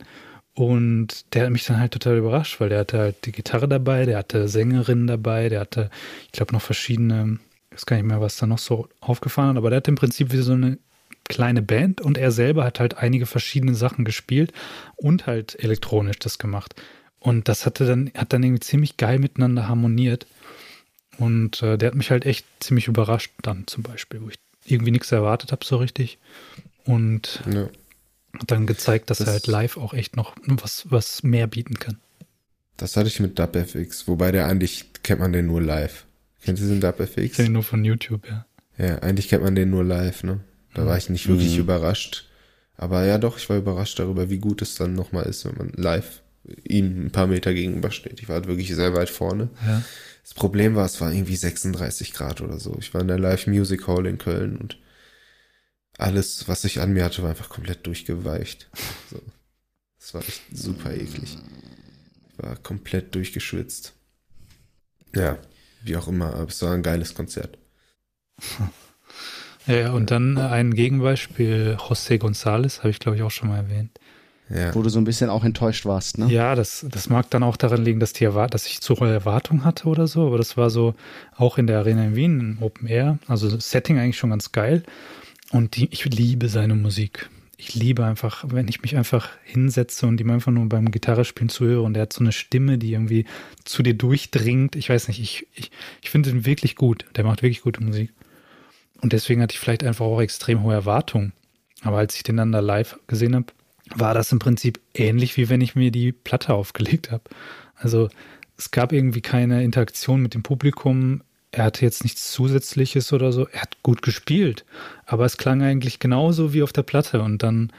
Und der hat mich dann halt total überrascht, weil der hatte halt die Gitarre dabei, der hatte Sängerinnen dabei, der hatte, ich glaube, noch verschiedene, ich weiß gar nicht mehr, was da noch so aufgefahren hat, aber der hat im Prinzip wie so eine kleine Band und er selber hat halt einige verschiedene Sachen gespielt und halt elektronisch das gemacht. Und das hatte dann, hat dann irgendwie ziemlich geil miteinander harmoniert. Und äh, der hat mich halt echt ziemlich überrascht dann zum Beispiel, wo ich irgendwie nichts erwartet habe so richtig. Und Ja. Dann gezeigt, dass Das- er halt live auch echt noch was, was mehr bieten kann. Das hatte ich mit DubFX, wobei der eigentlich kennt man den nur live. Kennt ihr den Ich DubFX? kenne ihn nur von YouTube, ja. Ja, eigentlich kennt man den nur live, ne? Da war ich nicht wirklich Mhm. überrascht. Aber ja doch, ich war überrascht darüber, wie gut es dann nochmal ist, wenn man live ihm ein paar Meter gegenübersteht. Ich war halt wirklich sehr weit vorne. ja. Das Problem war, es war irgendwie 36 Grad oder so. Ich war in der Live Music Hall in Köln und alles, was ich an mir hatte, war einfach komplett durchgeweicht. So. Das war echt super eklig. Ich war komplett durchgeschwitzt. Ja, wie auch immer, aber es war ein geiles Konzert. Ja, und dann äh, ein Gegenbeispiel, José González, habe ich glaube ich auch schon mal erwähnt. Ja, Wo du so ein bisschen auch enttäuscht warst, ne? Ja, das, das mag dann auch daran liegen, dass, die Erwart dass ich zu hohe Erwartung hatte oder so, aber das war so auch in der Arena in Wien, in Open Air, also das Setting eigentlich schon ganz geil. Und die, ich liebe seine Musik. Ich liebe einfach, wenn ich mich einfach hinsetze und ihm einfach nur beim Gitarrespielen zuhöre und er hat so eine Stimme, die irgendwie zu dir durchdringt. Ich weiß nicht, ich, ich, ich finde ihn wirklich gut. Der macht wirklich gute Musik. Und deswegen hatte ich vielleicht einfach auch extrem hohe Erwartungen. Aber als ich den dann da live gesehen habe, war das im Prinzip ähnlich, wie wenn ich mir die Platte aufgelegt habe. Also es gab irgendwie keine Interaktion mit dem Publikum. Er hatte jetzt nichts Zusätzliches oder so. Er hat gut gespielt, aber es klang eigentlich genauso wie auf der Platte und dann,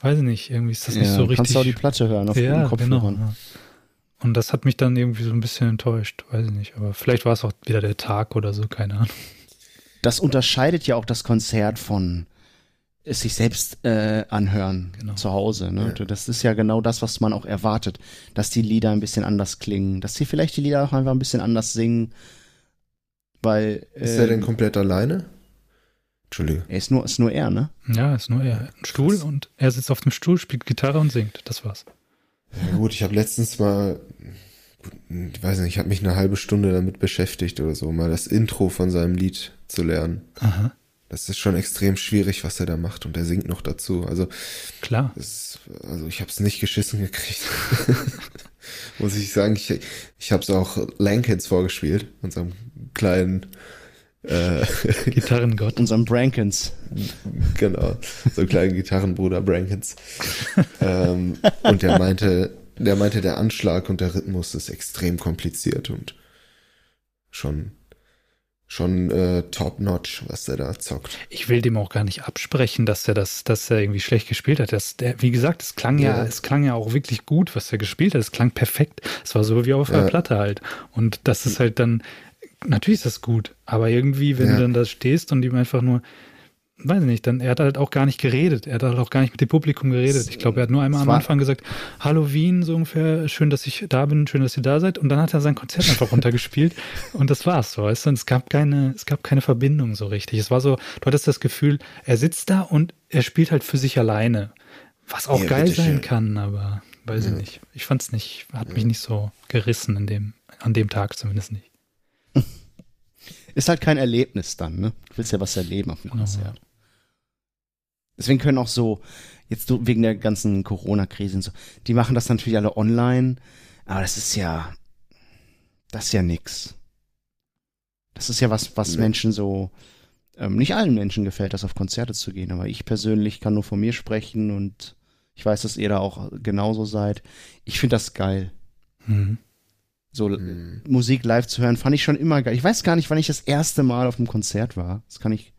weiß ich nicht, irgendwie ist das nicht Ja, so richtig. Kannst du auch die Platte hören auf ja, guten Kopfhörern. genau. ja. Und das hat mich dann irgendwie so ein bisschen enttäuscht, weiß ich nicht. Aber vielleicht war es auch wieder der Tag oder so, keine Ahnung. Das unterscheidet ja auch das Konzert von es sich selbst äh, anhören Genau. zu Hause. Ne? Ja. Das ist ja genau das, was man auch erwartet, dass die Lieder ein bisschen anders klingen, dass sie vielleicht die Lieder auch einfach ein bisschen anders singen, weil Ist er denn ähm, komplett alleine? Entschuldige. er ist nur ist nur er, ne? Ja, ist nur er. Ein Stuhl und er sitzt auf dem Stuhl, spielt Gitarre und singt. Das war's. Ja, gut, ich habe letztens mal, ich weiß nicht, ich habe mich eine halbe Stunde damit beschäftigt oder so, mal das Intro von seinem Lied zu lernen. Aha. Das ist schon extrem schwierig, was er da macht und er singt noch dazu. Also, Klar. es, also ich habe es nicht geschissen gekriegt. Muss ich sagen, ich, ich habe es auch Lankins vorgespielt, unserem kleinen, äh, Gitarrengott. Unserem Brankens. genau, so einen kleinen Gitarrenbruder Brankins. ähm, und der meinte, der meinte, der Anschlag und der Rhythmus ist extrem kompliziert und schon, schon äh, top notch, was der da zockt. Ich will dem auch gar nicht absprechen, dass er das, dass er irgendwie schlecht gespielt hat. Das, der, wie gesagt, es klang ja. Ja. es klang ja auch wirklich gut, was er gespielt hat. Es klang perfekt. Es war so wie auf einer Ja. Platte halt. Und das ist halt dann, natürlich ist das gut, aber irgendwie, wenn Ja. du dann da stehst und ihm einfach nur, weiß ich nicht, dann, er hat halt auch gar nicht geredet. Er hat halt auch gar nicht mit dem Publikum geredet. Ich glaube, er hat nur einmal am Anfang gesagt, Hallo Wien, so ungefähr, schön, dass ich da bin, schön, dass ihr da seid. Und dann hat er sein Konzert einfach runtergespielt und das war's so, weißt du? Und es gab keine, es gab keine Verbindung so richtig. Es war so, du hattest das Gefühl, er sitzt da und er spielt halt für sich alleine. Was auch Ja, geil sein kann, aber weiß ich nicht. Ich fand's nicht, hat mich nicht so gerissen in dem, an dem Tag zumindest nicht. Ist halt kein Erlebnis dann, ne? Du willst ja was erleben auf dem Genau, Konzert. Deswegen können auch so, jetzt wegen der ganzen Corona-Krise und so, die machen das natürlich alle online, aber das ist ja, das ist ja nix. Das ist ja was, was Nee. Menschen so, ähm, nicht allen Menschen gefällt, das auf Konzerte zu gehen, aber ich persönlich kann nur von mir sprechen und ich weiß, dass ihr da auch genauso seid. Ich finde das geil. Mhm. So Hm. Musik live zu hören, fand ich schon immer geil. Ich weiß gar nicht, wann ich das erste Mal auf einem Konzert war. Das kann ich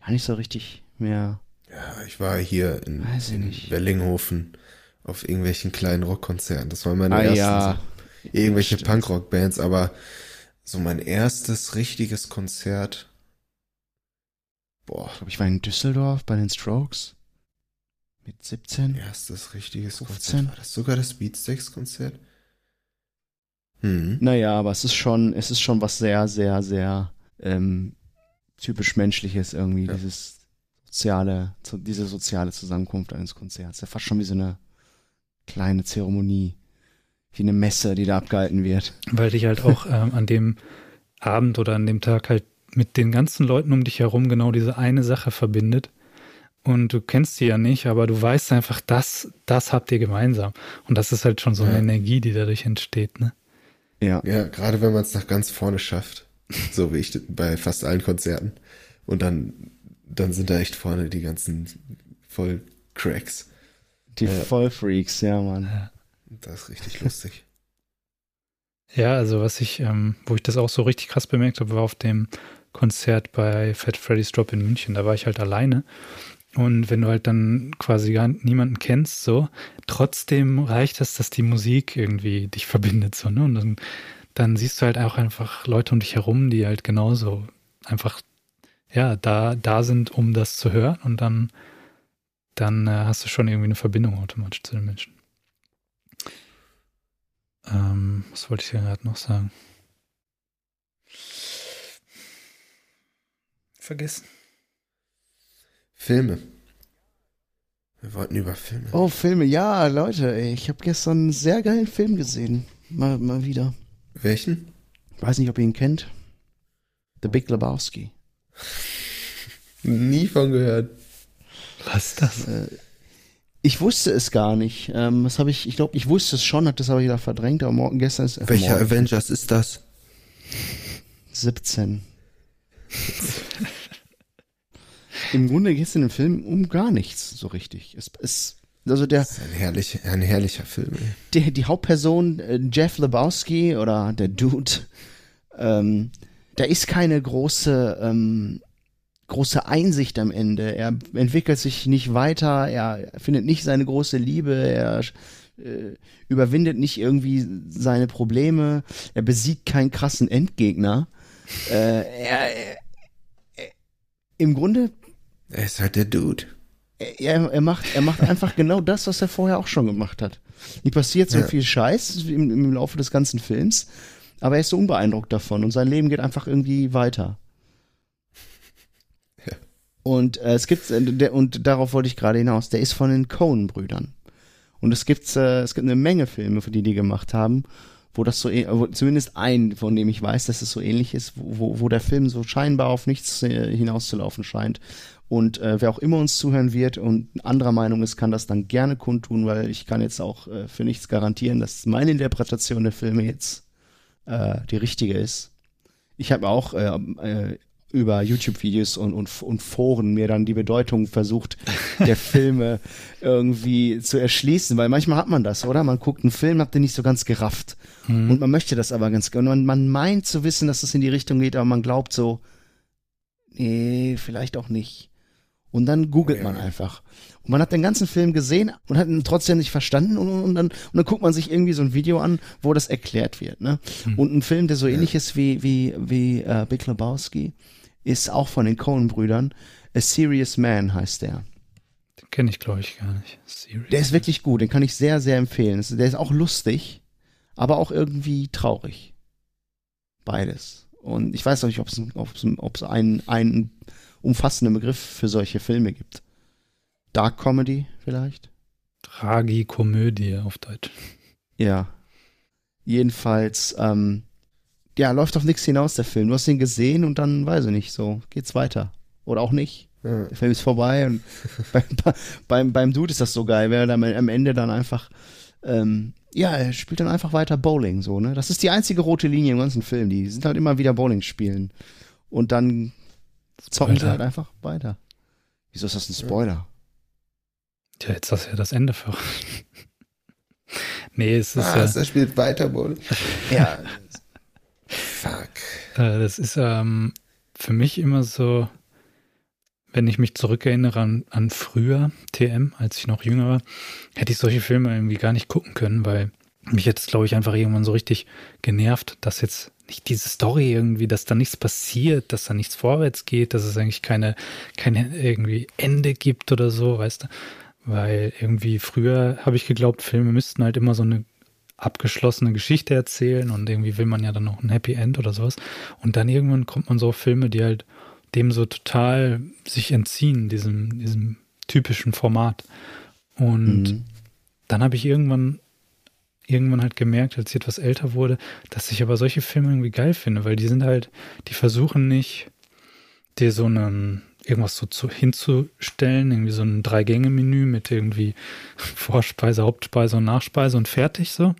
gar nicht so richtig mehr. Ja, ich war hier in, in. Wellinghofen auf irgendwelchen kleinen Rockkonzerten. Das waren meine Ah ersten ja. so, irgendwelche. Punkrock-Bands, aber so mein erstes richtiges Konzert. Boah, Ich glaube, ich war in Düsseldorf bei den Strokes. Mit 17. erstes richtiges 15. Konzert. War das sogar das Beatsteaks-Konzert? Hm. Naja, aber es ist schon, es ist schon was sehr, sehr, sehr ähm, typisch Menschliches irgendwie, Ja. dieses soziale, so- diese soziale Zusammenkunft eines Konzerts. Ja, fast schon wie so eine kleine Zeremonie. Wie eine Messe, die da abgehalten wird. Weil dich halt auch ähm, an dem Abend oder an dem Tag halt mit den ganzen Leuten um dich herum genau diese eine Sache verbindet. Und du kennst sie ja nicht, aber du weißt einfach, das, das habt ihr gemeinsam. Und das ist halt schon so eine Ja. Energie, die dadurch entsteht, ne? Ja. Ja, gerade wenn man es nach ganz vorne schafft. So wie ich bei fast allen Konzerten. Und dann, dann sind da echt vorne die ganzen Vollcracks. Die Ja. Vollfreaks, ja, Mann. Das ist richtig lustig. Ja, also was ich, ähm, wo ich das auch so richtig krass bemerkt habe, war auf dem Konzert bei Fat Freddy's Drop in München. Da war ich halt alleine. Und wenn du halt dann quasi gar niemanden kennst, so, trotzdem reicht es, dass die Musik irgendwie dich verbindet, so, ne? Und dann, dann siehst du halt auch einfach Leute um dich herum, die halt genauso einfach, ja, da, da sind, um das zu hören. Und dann, dann äh, hast du schon irgendwie eine Verbindung automatisch zu den Menschen. Ähm, was wollte ich hier gerade noch sagen? Vergessen. Filme. Wir wollten über Filme. Oh, Filme, ja, Leute, ey, ich habe gestern einen sehr geilen Film gesehen. Mal, mal wieder. Welchen? Weiß nicht, ob ihr ihn kennt. The Big Lebowski. Nie von gehört. Was ist das? Äh, ich wusste es gar nicht. Ähm, das habe ich, ich glaube, ich wusste es schon, hat das aber wieder verdrängt, aber morgen, gestern ist äh, Welcher morgen, Avengers ist das? 17. Im Grunde geht es in dem Film um gar nichts so richtig. Es, es Also der, Das ist ein, herrlich, ein herrlicher Film. die, die Hauptperson, äh, Jeff Lebowski oder der Dude, ähm, da ist keine große, ähm, große Einsicht am Ende. Er entwickelt sich nicht weiter, er findet nicht seine große Liebe, er äh, überwindet nicht irgendwie seine Probleme, er besiegt keinen krassen Endgegner. äh, er, er, er, Im Grunde Er ist halt der Dude. er, er macht, er macht einfach genau das, was er vorher auch schon gemacht hat. Ihm passiert so Ja. viel Scheiß im, im Laufe des ganzen Films, aber er ist so unbeeindruckt davon und sein Leben geht einfach irgendwie weiter. Ja. Und äh, es gibt, äh, der, und darauf wollte ich gerade hinaus, der ist von den Coen-Brüdern. Und es gibt, äh, es gibt eine Menge Filme, für die die gemacht haben, wo das so, wo, zumindest ein, von dem ich weiß, dass es so ähnlich ist, wo, wo, wo der Film so scheinbar auf nichts äh, hinauszulaufen scheint. Und äh, wer auch immer uns zuhören wird und anderer Meinung ist, kann das dann gerne kundtun, weil ich kann jetzt auch äh, für nichts garantieren, dass meine Interpretation der Filme jetzt äh, die richtige ist. Ich habe auch äh, äh, über YouTube-Videos und, und, und Foren mir dann die Bedeutung versucht, der Filme irgendwie zu erschließen, weil manchmal hat man das, oder? Man guckt einen Film, habt ihr nicht so ganz gerafft. Und man möchte das aber ganz gerne. Man, man meint zu wissen, dass es in die Richtung geht, aber man glaubt so, nee, vielleicht auch nicht. Und dann googelt man einfach. Und man hat den ganzen Film gesehen und hat ihn trotzdem nicht verstanden und, und, dann, und dann guckt man sich irgendwie so ein Video an, wo das erklärt wird. Ne? Und ein Film, der so ähnlich ist wie, wie, wie äh, Big Lebowski, ist auch von den Coen-Brüdern. A Serious Man heißt der. Den kenne ich, glaube ich, gar nicht. Serious. Der ist wirklich gut, den kann ich sehr, sehr empfehlen. Der ist auch lustig, aber auch irgendwie traurig. Beides. Und ich weiß noch nicht, ob es einen, einen umfassenden Begriff für solche Filme gibt. Dark Comedy vielleicht? Tragikomödie auf Deutsch. Ja. Jedenfalls, ähm, ja, läuft auf nichts hinaus, der Film. Du hast ihn gesehen und dann, weiß ich nicht, so, geht's weiter. Oder auch nicht. Ja. Der Film ist vorbei und beim, beim, beim Dude ist das so geil, weil er dann am Ende dann einfach, ähm, ja, er spielt dann einfach weiter Bowling, so, ne? Das ist die einzige rote Linie im ganzen Film. Die sind halt immer wieder Bowling spielen. Und dann zocken sie Spoiler. halt einfach weiter. Wieso ist das ein Spoiler? Ja, jetzt hast du ja das Ende für. nee, es ist Was, ja, er spielt weiter wohl. Ja, Fuck. äh, das ist ähm, für mich immer so, wenn ich mich zurückerinnere an, an früher TM, als ich noch jünger war, hätte ich solche Filme irgendwie gar nicht gucken können, weil mich jetzt, glaube ich, einfach irgendwann so richtig genervt, dass jetzt nicht diese Story irgendwie, dass da nichts passiert, dass da nichts vorwärts geht, dass es eigentlich keine, keine irgendwie Ende gibt oder so, weißt du? Weil irgendwie früher habe ich geglaubt, Filme müssten halt immer so eine abgeschlossene Geschichte erzählen und irgendwie will man ja dann noch ein Happy End oder sowas. Und dann irgendwann kommt man so auf Filme, die halt dem so total sich entziehen, diesem, diesem typischen Format. Und Mhm. dann habe ich irgendwann, irgendwann halt gemerkt, als ich etwas älter wurde, dass ich aber solche Filme irgendwie geil finde, weil die sind halt, die versuchen nicht, dir so einen, irgendwas so zu, hinzustellen, irgendwie so ein Drei-Gänge-Menü mit irgendwie Vorspeise, Hauptspeise und Nachspeise und fertig so,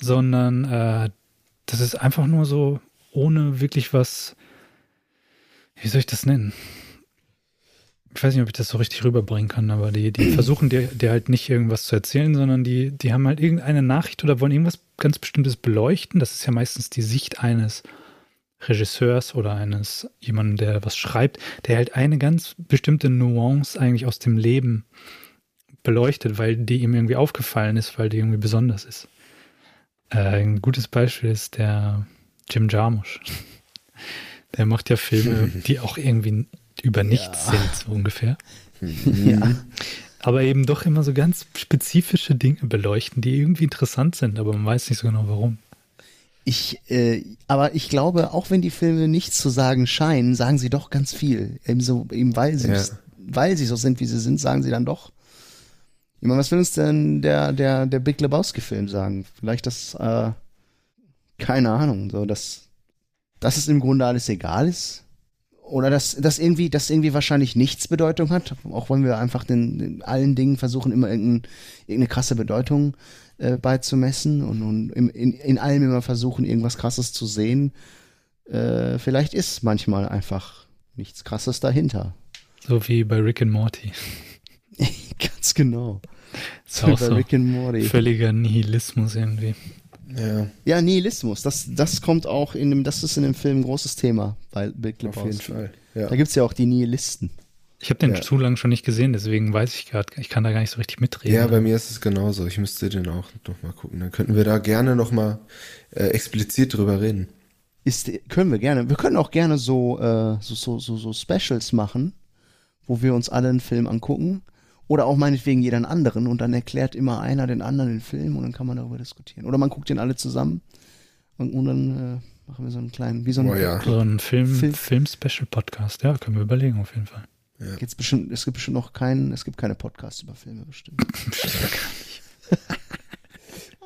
sondern äh, das ist einfach nur so ohne wirklich was, wie soll ich das nennen? Ich weiß nicht, ob ich das so richtig rüberbringen kann, aber die, die versuchen dir, dir halt nicht irgendwas zu erzählen, sondern die, die haben halt irgendeine Nachricht oder wollen irgendwas ganz Bestimmtes beleuchten. Das ist ja meistens die Sicht eines Regisseurs oder eines jemanden, der was schreibt, der halt eine ganz bestimmte Nuance eigentlich aus dem Leben beleuchtet, weil die ihm irgendwie aufgefallen ist, weil die irgendwie besonders ist. Äh, ein gutes Beispiel ist der Jim Jarmusch. Der macht ja Filme, die auch irgendwie über nichts Ja. sind, so ungefähr. ja. Aber eben doch immer so ganz spezifische Dinge beleuchten, die irgendwie interessant sind, aber man weiß nicht so genau warum. Ich, äh, aber ich glaube, auch wenn die Filme nichts zu sagen scheinen, sagen sie doch ganz viel. Eben so, eben weil sie, Ja. weil sie so sind, wie sie sind, sagen sie dann doch. Ich meine, was will uns denn der, der, der Big Lebowski-Film sagen? Vielleicht das, äh, keine Ahnung, so, dass, dass es im Grunde alles egal ist? Oder dass, dass irgendwie, dass irgendwie wahrscheinlich nichts Bedeutung hat, auch wenn wir einfach den, den allen Dingen versuchen, immer irgendein, irgendeine krasse Bedeutung äh, beizumessen und, und im, in, in allem immer versuchen, irgendwas krasses zu sehen. Äh, vielleicht ist manchmal einfach nichts krasses dahinter. So wie bei Rick and Morty. Ganz genau. Ist auch Bei so Rick and Morty. völliger Nihilismus irgendwie. Ja, Ja, Nihilismus, das, das kommt auch in dem, das ist in dem Film ein großes Thema bei Big auf jeden Lebowski. Fall. Ja. Da gibt's ja auch die Nihilisten. Ich habe den Ja. zu lang schon nicht gesehen, deswegen weiß ich gerade, ich kann da gar nicht so richtig mitreden. ja, bei mir ist es genauso. Ich müsste den auch noch mal gucken. Dann könnten wir da gerne noch mal äh, explizit drüber reden. Ist, können wir gerne. Wir können auch gerne so, äh, so, so, so, so Specials machen, wo wir uns alle einen Film angucken. Oder auch meinetwegen jeder einen anderen und dann erklärt immer einer den anderen den Film und dann kann man darüber diskutieren. Oder man guckt den alle zusammen und, und dann äh, machen wir so einen kleinen, wie so ein Oh ja. so ein Film, Film- Film-Special-Podcast, ja, können wir überlegen auf jeden Fall. Gibt's bestimmt, es gibt bestimmt noch keinen, es gibt keine Podcasts über Filme bestimmt.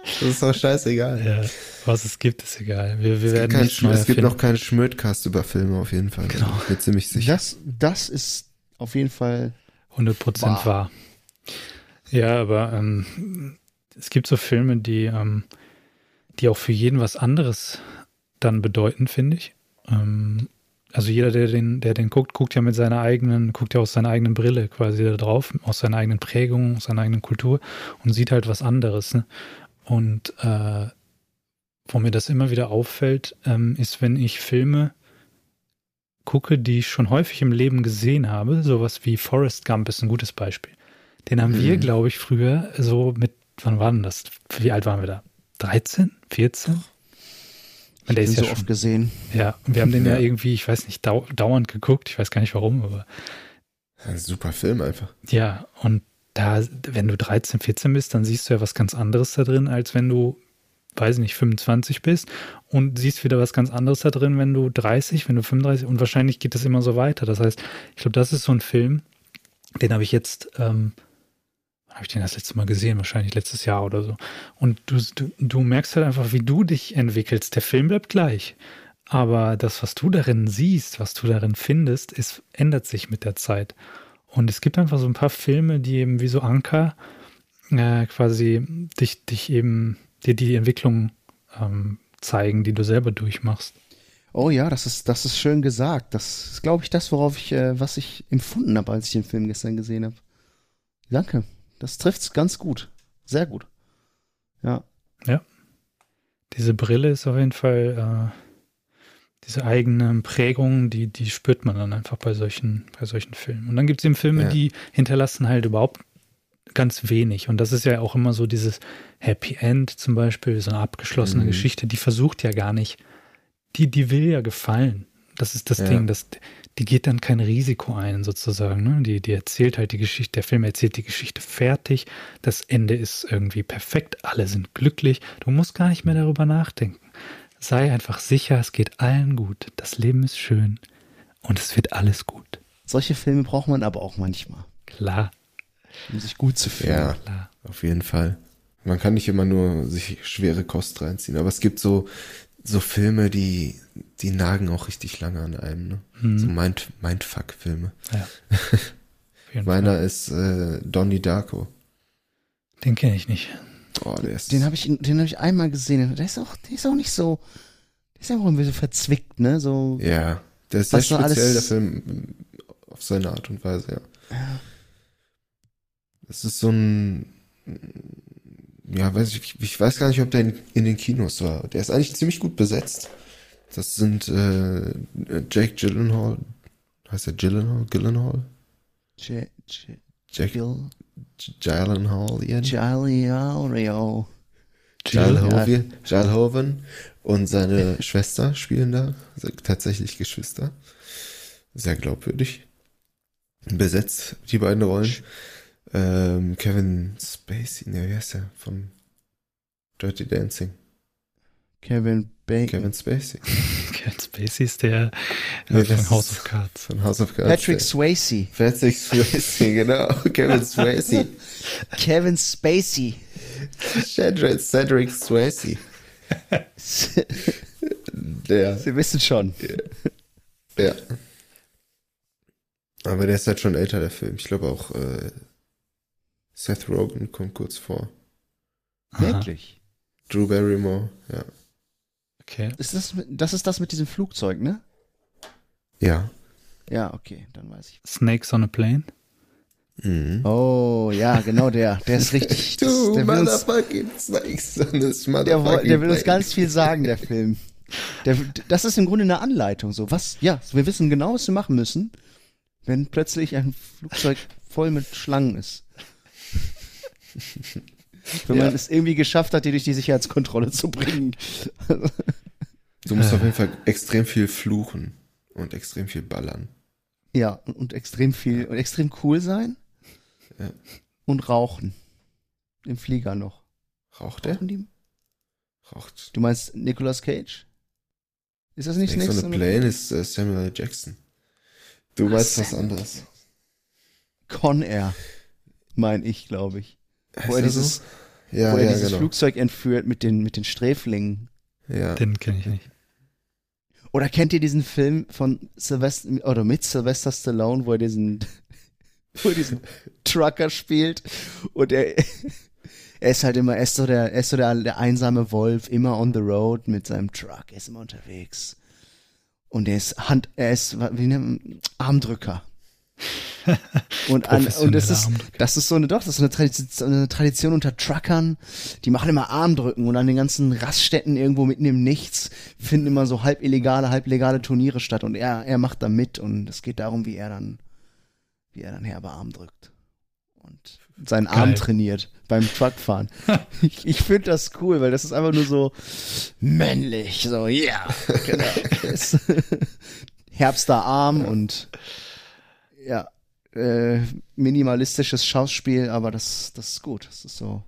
Das ist doch scheißegal. Ja, was es gibt, ist egal. Wir, wir Es gibt, werden kein, nichts neu es gibt noch keinen Schmödcast über Filme auf jeden Fall. Genau. Ich bin ziemlich sicher. Das, das ist auf jeden Fall 100 Prozent Wahr. wahr. Ja, aber ähm, es gibt so Filme, die, ähm, die auch für jeden was anderes dann bedeuten, finde ich. Ähm, also jeder, der den, der den guckt, guckt ja mit seiner eigenen, guckt ja aus seiner eigenen Brille quasi da drauf, aus seiner eigenen Prägung, aus seiner eigenen Kultur und sieht halt was anderes. Ne? Und äh, wo mir das immer wieder auffällt, ähm, ist, wenn ich Filme gucke, die ich schon häufig im Leben gesehen habe, sowas wie Forrest Gump ist ein gutes Beispiel. Den haben wir, Mhm. glaube ich, früher so mit, wann war denn das? Wie alt waren wir da? 13? 14? Und der ist ja so schon, oft gesehen. ja, und wir haben den ja, Ja. irgendwie, ich weiß nicht, dau dauernd geguckt, ich weiß gar nicht warum, aber Ein super Film einfach. ja, und da, wenn du 13, 14 bist, dann siehst du ja was ganz anderes da drin, als wenn du, weiß nicht, 25 bist und siehst wieder was ganz anderes da drin, wenn du 30, wenn du 35 und wahrscheinlich geht das immer so weiter. Das heißt, ich glaube, das ist so ein Film, den habe ich jetzt, ähm, habe ich den das letzte Mal gesehen? Wahrscheinlich letztes Jahr oder so. Und du, du, du merkst halt einfach, wie du dich entwickelst. Der Film bleibt gleich. Aber das, was du darin siehst, was du darin findest, ist, ändert sich mit der Zeit. Und es gibt einfach so ein paar Filme, die eben wie so Anker äh, quasi dich, dich eben, dir die Entwicklung ähm, zeigen, die du selber durchmachst. Oh ja, das ist, das ist schön gesagt. Das ist, glaube ich, das, worauf ich, äh, was ich empfunden habe, als ich den Film gestern gesehen habe. Danke. Das trifft's ganz gut. Sehr gut. Ja. Diese Brille ist auf jeden Fall äh, diese eigene Prägung, die, die spürt man dann einfach bei solchen, bei solchen Filmen. Und dann gibt es eben Filme, Ja. die hinterlassen halt überhaupt ganz wenig. Und das ist ja auch immer so dieses Happy End zum Beispiel, so eine abgeschlossene Mhm. Geschichte, die versucht ja gar nicht, die, die will ja gefallen. Das ist das Ja. Ding, das, die geht dann kein Risiko ein, sozusagen. Ne? Die, die erzählt halt die Geschichte, der Film erzählt die Geschichte fertig, das Ende ist irgendwie perfekt, alle sind glücklich, du musst gar nicht mehr darüber nachdenken. Sei einfach sicher, es geht allen gut, das Leben ist schön und es wird alles gut. Solche Filme braucht man aber auch manchmal, Klar, um sich gut zu fühlen. Ja, klar. auf jeden Fall. Man kann nicht immer nur sich schwere Kost reinziehen, aber es gibt so, so Filme, die, die nagen auch richtig lange an einem, ne? Hm, So Mind, Mindfuck-Filme. ja. Jeden Fall. Meiner ist äh, Donnie Darko. Den kenne ich nicht. Oh, der ist. Den habe ich, den habe ich einmal gesehen. Der ist auch, der ist auch nicht so, der ist einfach ein bisschen verzwickt, ne? So, ja, der ist sehr speziell, alles- der Film, auf seine Art und Weise, ja. Das ist so ein, ja, weiß ich, ich weiß gar nicht, ob der in, in den Kinos war. Der ist eigentlich ziemlich gut besetzt. Das sind äh, Jake Gyllenhaal, heißt der Gyllenhaal? Gyllenhaal? J, J, Jake Jill, Gyllenhaal, Ian? Jalio, Gyllenhoven, Gyllenhoven und seine Schwester spielen da, tatsächlich Geschwister. Sehr glaubwürdig. Besetzt die beiden Rollen. Ähm, Kevin Spacey, ne, wie heißt der? Von Dirty Dancing. Kevin Bacon. Kevin Spacey. Kevin Spacey ist der Nee, äh, von House of Cards. Von House of Cards. Patrick Der- Swayze. Patrick Swayze, genau. Kevin Swayze. Kevin Spacey. Cedric, Cedric Swayze. Der, Sie wissen schon. ja. Aber der ist halt schon älter, der Film. Ich glaube auch, äh, Seth Rogen kommt kurz vor. Wirklich. Drew Barrymore, ja. Okay. Ist das, das ist das mit diesem Flugzeug, ne? Ja. Ja, okay, dann weiß ich. Snakes on a Plane. Mhm. Oh, ja, genau der. Der ist richtig. das- Du der, will uns, motherfucking snakes on this der, motherfucking der will uns plane. ganz viel sagen, der Film. Der, das ist im Grunde eine Anleitung. So, was, ja, wir wissen genau, was wir machen müssen, wenn plötzlich ein Flugzeug voll mit Schlangen ist. Wenn Ja. man es irgendwie geschafft hat, die durch die Sicherheitskontrolle zu bringen. Du musst auf jeden Fall extrem viel fluchen und extrem viel ballern. Ja, und, und extrem viel und extrem cool sein. Ja. Und rauchen. Im Flieger noch. Raucht die? Raucht. Du meinst Nicolas Cage? Ist das nicht Snakes Snakes on a Plane ist äh, Samuel L. Jackson. Du weißt was anderes. Con Air, mein ich, glaube ich. Wo er der so? dieses, Ja, wo er ja, dieses genau. Flugzeug entführt mit den, mit den Sträflingen. Ja. Den kenne ich nicht. Oder kennt ihr diesen Film von Sylvester, oder mit Sylvester Stallone, wo er diesen, wo er diesen Trucker spielt und er, er ist halt immer, er ist so der, er ist so der, der einsame Wolf, immer on the road mit seinem Truck, er ist immer unterwegs. Und er ist Hand, er ist, wie nennt man, Armdrücker. Und, an, und das ist, das ist so eine, doch, das ist eine Tradition, eine Tradition unter Truckern. Die machen immer Armdrücken und an den ganzen Raststätten irgendwo mitten im Nichts finden immer so halb illegale, halb legale Turniere statt und er, er macht da mit und es geht darum, wie er dann, wie er dann herbe Arm drückt und seinen Arm Geil. trainiert beim Truckfahren. ich ich finde das cool, weil das ist einfach nur so männlich, so, ja, genau. Herbster Arm und ja, äh, minimalistisches Schauspiel, aber das, das ist gut. Das ist so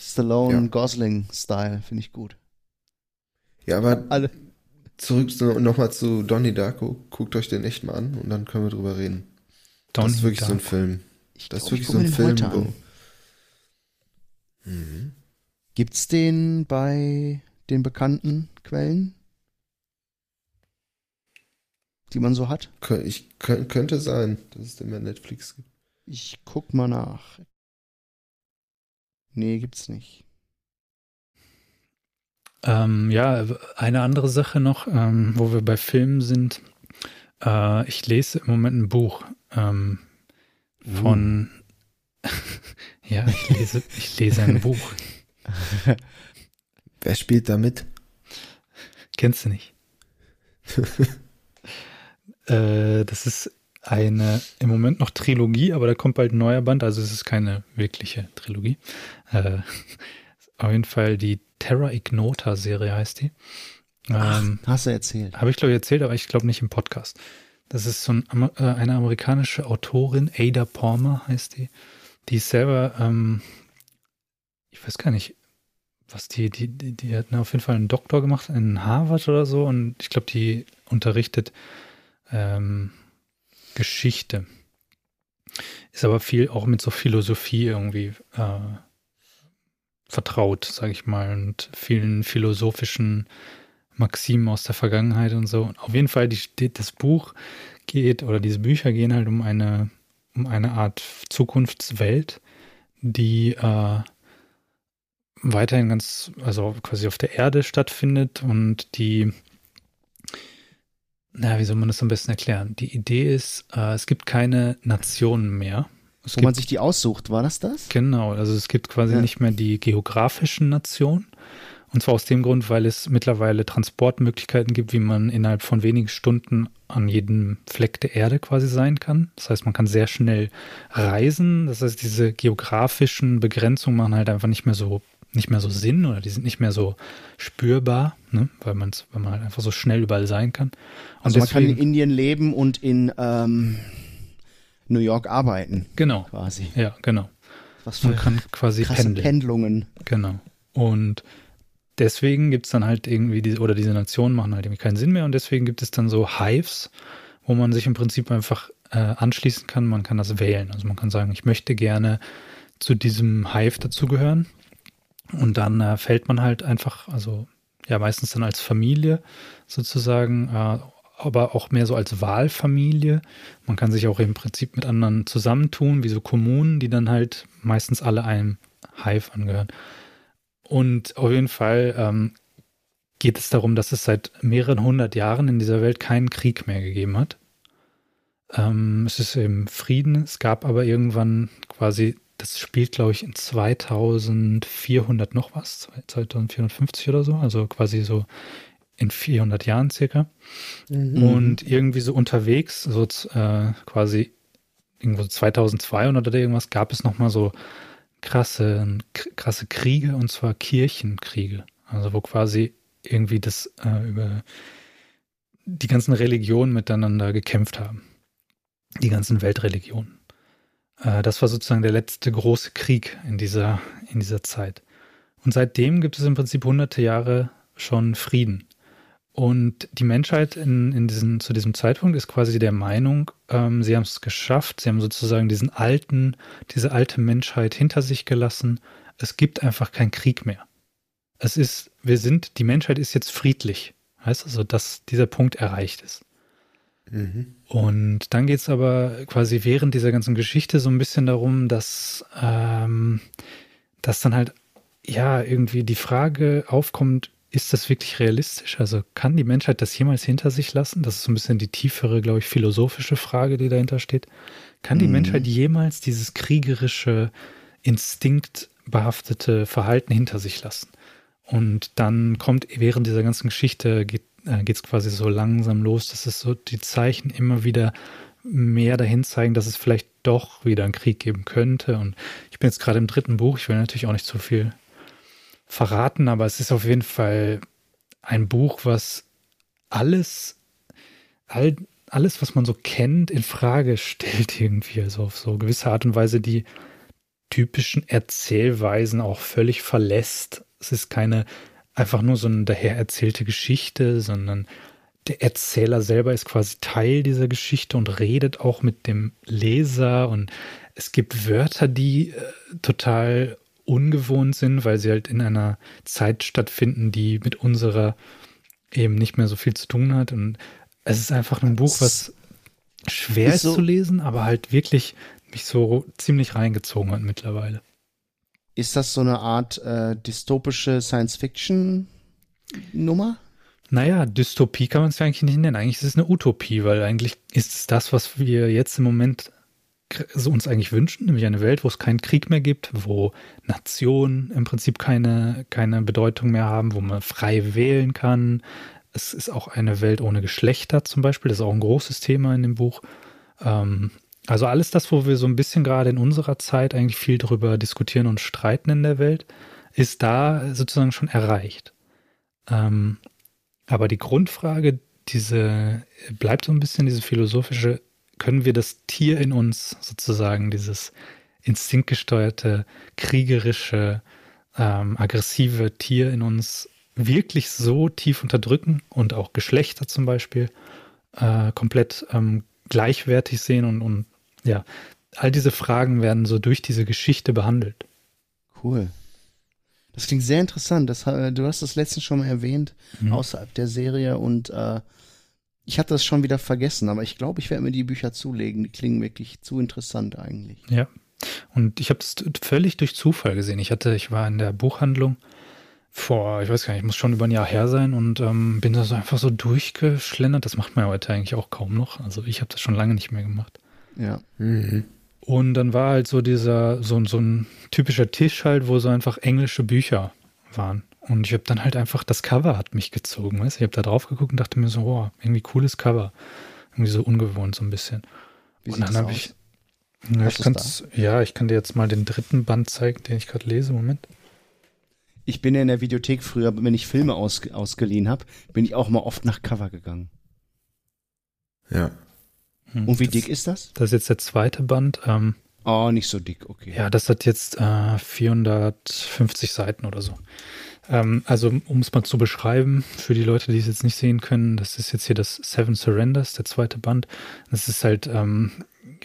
Stallone Ja. Gosling Style, finde ich gut. Ja, aber Alle. zurück zu, nochmal zu Donnie Darko. Guckt euch den echt mal an und dann können wir drüber reden. das ist Donnie wirklich so ein Darko. Film. Ich Das ist glaub, wirklich so ein Film. mhm. Gibt's den bei den bekannten Quellen, die man so hat? Ich, kö- könnte sein, dass es den bei Netflix gibt. Ich guck mal nach. Nee, gibt's nicht. Ähm, ja, eine andere Sache noch, ähm, wo wir bei Filmen sind. Äh, ich lese im Moment ein Buch ähm, von. ja, ich lese, ich lese ein Buch. Wer spielt da mit? Kennst du nicht? äh, das ist eine im Moment noch Trilogie, aber da kommt bald ein neuer Band, also es ist keine wirkliche Trilogie. Äh, auf jeden Fall die Terra Ignota Serie heißt die. Ach, Ähm, hast du erzählt. Habe ich glaube ich erzählt, aber ich glaube nicht im Podcast. Das ist so ein, äh, eine amerikanische Autorin, Ada Palmer heißt die. Die ist selber, ähm, ich weiß gar nicht, was die, die, die, die hat auf jeden Fall einen Doktor gemacht in Harvard oder so und ich glaube, die unterrichtet ähm, Geschichte. Ist aber viel auch mit so Philosophie irgendwie äh, vertraut, sage ich mal, und vielen philosophischen Maximen aus der Vergangenheit und so. Und auf jeden Fall, die, das Buch geht, oder diese Bücher gehen halt um eine, um eine Art Zukunftswelt, die äh, weiterhin ganz, also quasi auf der Erde stattfindet und die, na, wie soll man das am besten erklären? Die Idee ist, äh, es gibt keine Nationen mehr. Es Wo gibt man sich die aussucht, war das das? Genau, also es gibt quasi Ja. nicht mehr die geografischen Nationen. Und zwar aus dem Grund, weil es mittlerweile Transportmöglichkeiten gibt, wie man innerhalb von wenigen Stunden an jedem Fleck der Erde quasi sein kann. Das heißt, man kann sehr schnell reisen. Das heißt, diese geografischen Begrenzungen machen halt einfach nicht mehr so nicht mehr so Sinn oder die sind nicht mehr so spürbar, ne? weil, man's, weil man halt einfach so schnell überall sein kann. Und Also man kann in deswegen- Indien leben und in ähm, New York arbeiten, genau, quasi. ja, genau. Was Man für kann quasi pendeln. Pendlungen. Genau. Und deswegen gibt es dann halt irgendwie, diese, oder diese Nationen machen halt irgendwie keinen Sinn mehr und deswegen gibt es dann so Hives, wo man sich im Prinzip einfach äh, anschließen kann. Man kann das wählen. Also man kann sagen, ich möchte gerne zu diesem Hive dazugehören. Und dann äh, fällt man halt einfach, also ja, meistens dann als Familie sozusagen, äh, aber auch mehr so als Wahlfamilie. Man kann sich auch im Prinzip mit anderen zusammentun, wie so Kommunen, die dann halt meistens alle einem Hive angehören. Und auf jeden Fall ähm, geht es darum, dass es seit mehreren hundert Jahren in dieser Welt keinen Krieg mehr gegeben hat. Ähm, es ist im Frieden. Es gab aber irgendwann quasi, das spielt, glaube ich, in 2400 noch was, 2450 oder so, also quasi so in 400 Jahren circa. Mhm. Und irgendwie so unterwegs, so äh, quasi irgendwo 2200 oder irgendwas, gab es nochmal so krasse, krasse Kriege und zwar Kirchenkriege. Also wo quasi irgendwie das äh, über die ganzen Religionen miteinander gekämpft haben. Die ganzen Weltreligionen. Äh, das war sozusagen der letzte große Krieg in dieser, in dieser Zeit. Und seitdem gibt es im Prinzip hunderte Jahre schon Frieden. Und die Menschheit in, in diesen, zu diesem Zeitpunkt ist quasi der Meinung, ähm, sie haben es geschafft, sie haben sozusagen diesen alten, diese alte Menschheit hinter sich gelassen. Es gibt einfach keinen Krieg mehr. Es ist, wir sind, die Menschheit ist jetzt friedlich. Heißt also, dass dieser Punkt erreicht ist. Mhm. Und dann geht es aber quasi während dieser ganzen Geschichte so ein bisschen darum, dass, ähm, dass dann halt ja irgendwie die Frage aufkommt, ist das wirklich realistisch? Also kann die Menschheit das jemals hinter sich lassen? Das ist so ein bisschen die tiefere, glaube ich, philosophische Frage, die dahinter steht. Kann die mhm. Menschheit jemals dieses kriegerische, instinktbehaftete Verhalten hinter sich lassen? Und dann kommt während dieser ganzen Geschichte, geht äh, es quasi so langsam los, dass es so die Zeichen immer wieder mehr dahin zeigen, dass es vielleicht doch wieder einen Krieg geben könnte. Und ich bin jetzt gerade im dritten Buch, ich will natürlich auch nicht zu viel verraten, aber es ist auf jeden Fall ein Buch, was alles, all, alles, was man so kennt, in Frage stellt irgendwie. Also auf so gewisse Art und Weise die typischen Erzählweisen auch völlig verlässt. Es ist keine einfach nur so eine daher erzählte Geschichte, sondern der Erzähler selber ist quasi Teil dieser Geschichte und redet auch mit dem Leser und es gibt Wörter, die äh, total ungewohnt sind, weil sie halt in einer Zeit stattfinden, die mit unserer eben nicht mehr so viel zu tun hat. Und es ist einfach ein Buch, was schwer ist, ist so, zu lesen, aber halt wirklich mich so ziemlich reingezogen hat mittlerweile. Ist das so eine Art äh, dystopische Science-Fiction-Nummer? Naja, Dystopie kann man es ja eigentlich nicht nennen. Eigentlich ist es eine Utopie, weil eigentlich ist es das, was wir jetzt im Moment uns eigentlich wünschen, nämlich eine Welt, wo es keinen Krieg mehr gibt, wo Nationen im Prinzip keine, keine Bedeutung mehr haben, wo man frei wählen kann. Es ist auch eine Welt ohne Geschlechter zum Beispiel, das ist auch ein großes Thema in dem Buch. Ähm, also alles das, wo wir so ein bisschen gerade in unserer Zeit eigentlich viel drüber diskutieren und streiten in der Welt, ist da sozusagen schon erreicht. Ähm, aber die Grundfrage, diese bleibt so ein bisschen diese philosophische, können wir das Tier in uns sozusagen, dieses instinktgesteuerte, kriegerische, ähm, aggressive Tier in uns wirklich so tief unterdrücken und auch Geschlechter zum Beispiel äh, komplett ähm, gleichwertig sehen und, und ja, all diese Fragen werden so durch diese Geschichte behandelt. Cool. Das klingt sehr interessant. Das, äh, du hast das letztens schon mal erwähnt, mhm. außerhalb der Serie und äh, ich hatte das schon wieder vergessen, aber ich glaube, ich werde mir die Bücher zulegen. Die klingen wirklich zu interessant eigentlich. Ja. Und ich habe es völlig durch Zufall gesehen. Ich hatte, ich war in der Buchhandlung vor, ich weiß gar nicht, muss schon über ein Jahr her sein und ähm, bin da so einfach so durchgeschlendert. Das macht man ja heute eigentlich auch kaum noch. Also ich habe das schon lange nicht mehr gemacht. Ja. Mhm. Und dann war halt so dieser, so, so ein typischer Tisch halt, wo so einfach englische Bücher waren. Und ich habe dann halt einfach, das Cover hat mich gezogen, weißt Ich habe da drauf geguckt und dachte mir so, oh, irgendwie cooles Cover. Irgendwie so ungewohnt so ein bisschen. Wie und dann habe ich, ja ich, kann's, ja, ich kann dir jetzt mal den dritten Band zeigen, den ich gerade lese. Moment. Ich bin ja in der Videothek früher, wenn ich Filme aus, ausgeliehen habe, bin ich auch mal oft nach Cover gegangen. Ja. Hm, und wie das, dick ist das? Das ist jetzt der zweite Band. Ähm, oh, nicht so dick, okay. Ja, das hat jetzt äh, 450 Seiten oder so. Ähm, also, um es mal zu beschreiben, für die Leute, die es jetzt nicht sehen können, das ist jetzt hier das Seven Surrenders, der zweite Band. Das ist halt, ähm,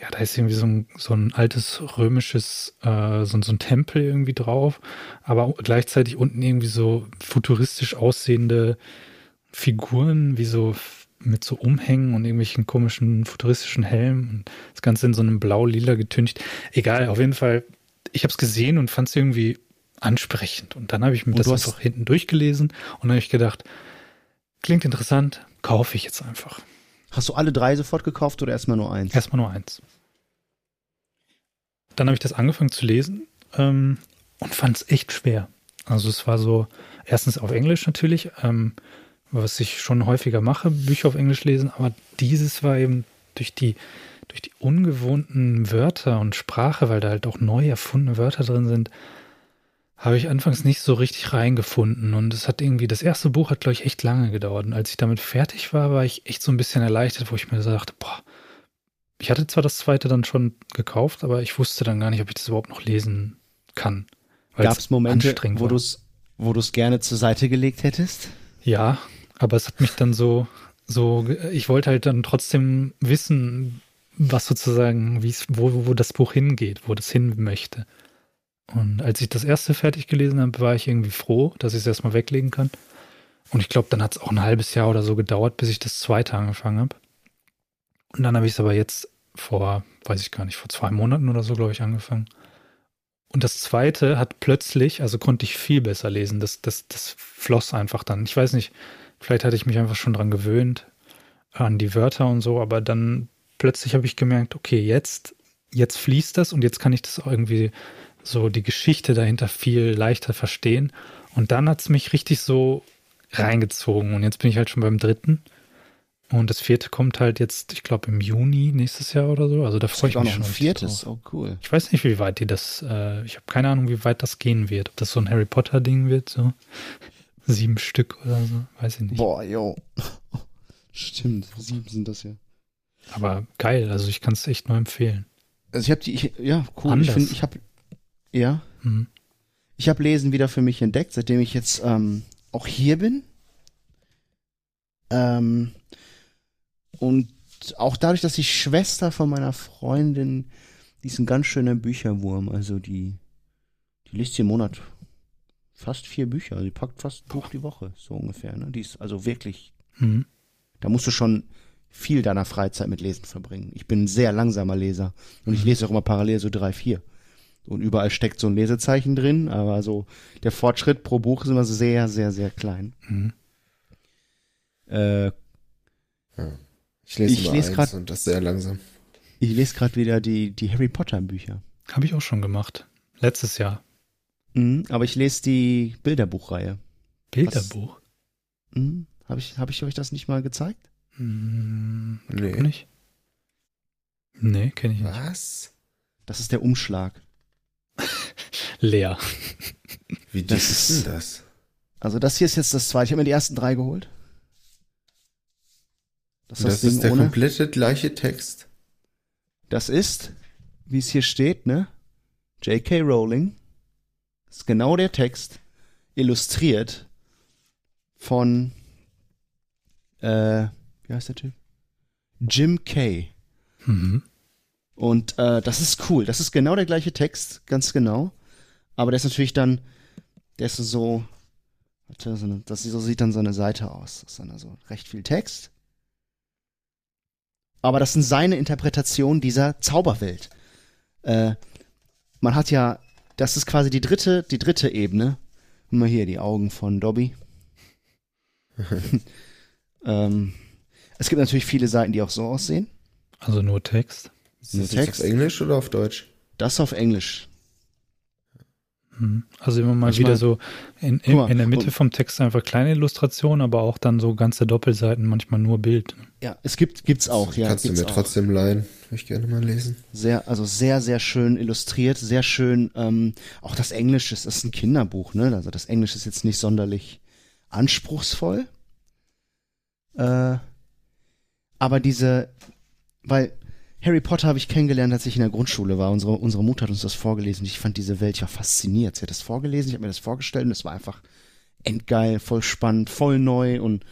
ja, da ist irgendwie so ein, so ein altes römisches, äh, so, so ein Tempel irgendwie drauf, aber gleichzeitig unten irgendwie so futuristisch aussehende Figuren, wie so mit so Umhängen und irgendwelchen komischen futuristischen Helmen. Das Ganze in so einem blau-lila getüncht. Egal, auf jeden Fall, ich habe es gesehen und fand es irgendwie ansprechend. Und dann habe ich mir und das einfach hinten durchgelesen und dann habe ich gedacht, klingt interessant, kaufe ich jetzt einfach. Hast du alle drei sofort gekauft oder erstmal nur eins? Erstmal nur eins. Dann habe ich das angefangen zu lesen ähm, und fand es echt schwer. Also es war so, erstens auf Englisch natürlich, ähm, was ich schon häufiger mache, Bücher auf Englisch lesen, aber dieses war eben durch die, durch die ungewohnten Wörter und Sprache, weil da halt auch neu erfundene Wörter drin sind, habe ich anfangs nicht so richtig reingefunden. Und es hat irgendwie, das erste Buch hat, glaube ich, echt lange gedauert. Und als ich damit fertig war, war ich echt so ein bisschen erleichtert, wo ich mir dachte, boah, ich hatte zwar das zweite dann schon gekauft, aber ich wusste dann gar nicht, ob ich das überhaupt noch lesen kann. Gab es Momente, wo du es wo du's gerne zur Seite gelegt hättest? Ja, aber es hat mich dann so, so, ich wollte halt dann trotzdem wissen, was sozusagen, wie es, wo, wo das Buch hingeht, wo das hin möchte. Und als ich das erste fertig gelesen habe, war ich irgendwie froh, dass ich es erstmal weglegen kann. Und ich glaube, dann hat es auch ein halbes Jahr oder so gedauert, bis ich das zweite angefangen habe. Und dann habe ich es aber jetzt vor, weiß ich gar nicht, vor zwei Monaten oder so, glaube ich, angefangen. Und das zweite hat plötzlich, also konnte ich viel besser lesen. Das, das, das floss einfach dann. Ich weiß nicht, vielleicht hatte ich mich einfach schon dran gewöhnt, an die Wörter und so, aber dann plötzlich habe ich gemerkt, okay, jetzt, jetzt fließt das und jetzt kann ich das irgendwie so die Geschichte dahinter viel leichter verstehen. Und dann hat es mich richtig so reingezogen. Und jetzt bin ich halt schon beim dritten. Und das vierte kommt halt jetzt, ich glaube, im Juni nächstes Jahr oder so. Also da freue ich mich schon. Ein viertes, drauf. oh cool. Ich weiß nicht, wie weit die das, äh, ich habe keine Ahnung, wie weit das gehen wird. Ob das so ein Harry Potter-Ding wird, so sieben Stück oder so, weiß ich nicht. Boah, jo. Stimmt, sieben sind das ja. Aber geil, also ich kann es echt nur empfehlen. Also ich habe die, ich, ja, cool. Anders. Ich finde, ich habe ja. Mhm. Ich habe Lesen wieder für mich entdeckt, seitdem ich jetzt ähm, auch hier bin. Ähm, und auch dadurch, dass die Schwester von meiner Freundin, die ist ein ganz schöner Bücherwurm. Also die, die liest hier im Monat fast vier Bücher. Die packt fast ein Buch die Woche, so ungefähr. Ne? Die ist also wirklich, mhm. da musst du schon viel deiner Freizeit mit Lesen verbringen. Ich bin ein sehr langsamer Leser und ich mhm. lese auch immer parallel so drei, vier. Und überall steckt so ein Lesezeichen drin, aber so der Fortschritt pro Buch ist immer sehr, sehr, sehr klein. Mhm. Äh, ja. Ich lese, ich lese gerade und das sehr langsam. Ich lese gerade wieder die, die Harry Potter Bücher. Habe ich auch schon gemacht. Letztes Jahr. Mhm, aber ich lese die Bilderbuchreihe. Bilderbuch? Mhm, Habe ich, hab ich euch das nicht mal gezeigt? Mhm, nee. Nicht. Nee, kenne ich nicht. Was? Das ist der Umschlag. Leer. Wie dick ist denn das? Also das hier ist jetzt das zweite. Ich habe mir die ersten drei geholt. Das, das, das ist der ohne. komplette gleiche Text. Das ist, wie es hier steht, ne? J.K. Rowling. Das ist genau der Text, illustriert von, äh, wie heißt der Typ? Jim Kay. Mhm. Und äh, das ist cool. Das ist genau der gleiche Text, ganz genau. Aber der ist natürlich dann, der ist so, warte, so eine, das so sieht dann so eine Seite aus. Das ist dann also recht viel Text. Aber das sind seine Interpretationen dieser Zauberwelt. Äh, man hat ja, das ist quasi die dritte, die dritte Ebene. Mal hier die Augen von Dobby. ähm, es gibt natürlich viele Seiten, die auch so aussehen. Also nur Text. Ist das Text. auf Englisch oder auf Deutsch? Das auf Englisch. Mhm. Also immer mal wieder so in, in, mal, in der Mitte vom Text einfach kleine Illustrationen, aber auch dann so ganze Doppelseiten, manchmal nur Bild. Ja, es gibt gibt's auch. Ja, Kannst du mir auch. trotzdem leihen? Würde ich gerne mal lesen. Sehr, also sehr, sehr schön illustriert, sehr schön. Ähm, auch das Englisch ist, ist ein Kinderbuch, ne? Also das Englisch ist jetzt nicht sonderlich anspruchsvoll. Äh, aber diese, weil Harry Potter habe ich kennengelernt, als ich in der Grundschule war. Unsere, unsere Mutter hat uns das vorgelesen. Ich fand diese Welt ja fasziniert. Sie hat das vorgelesen, ich habe mir das vorgestellt und es war einfach endgeil, voll spannend, voll neu. Und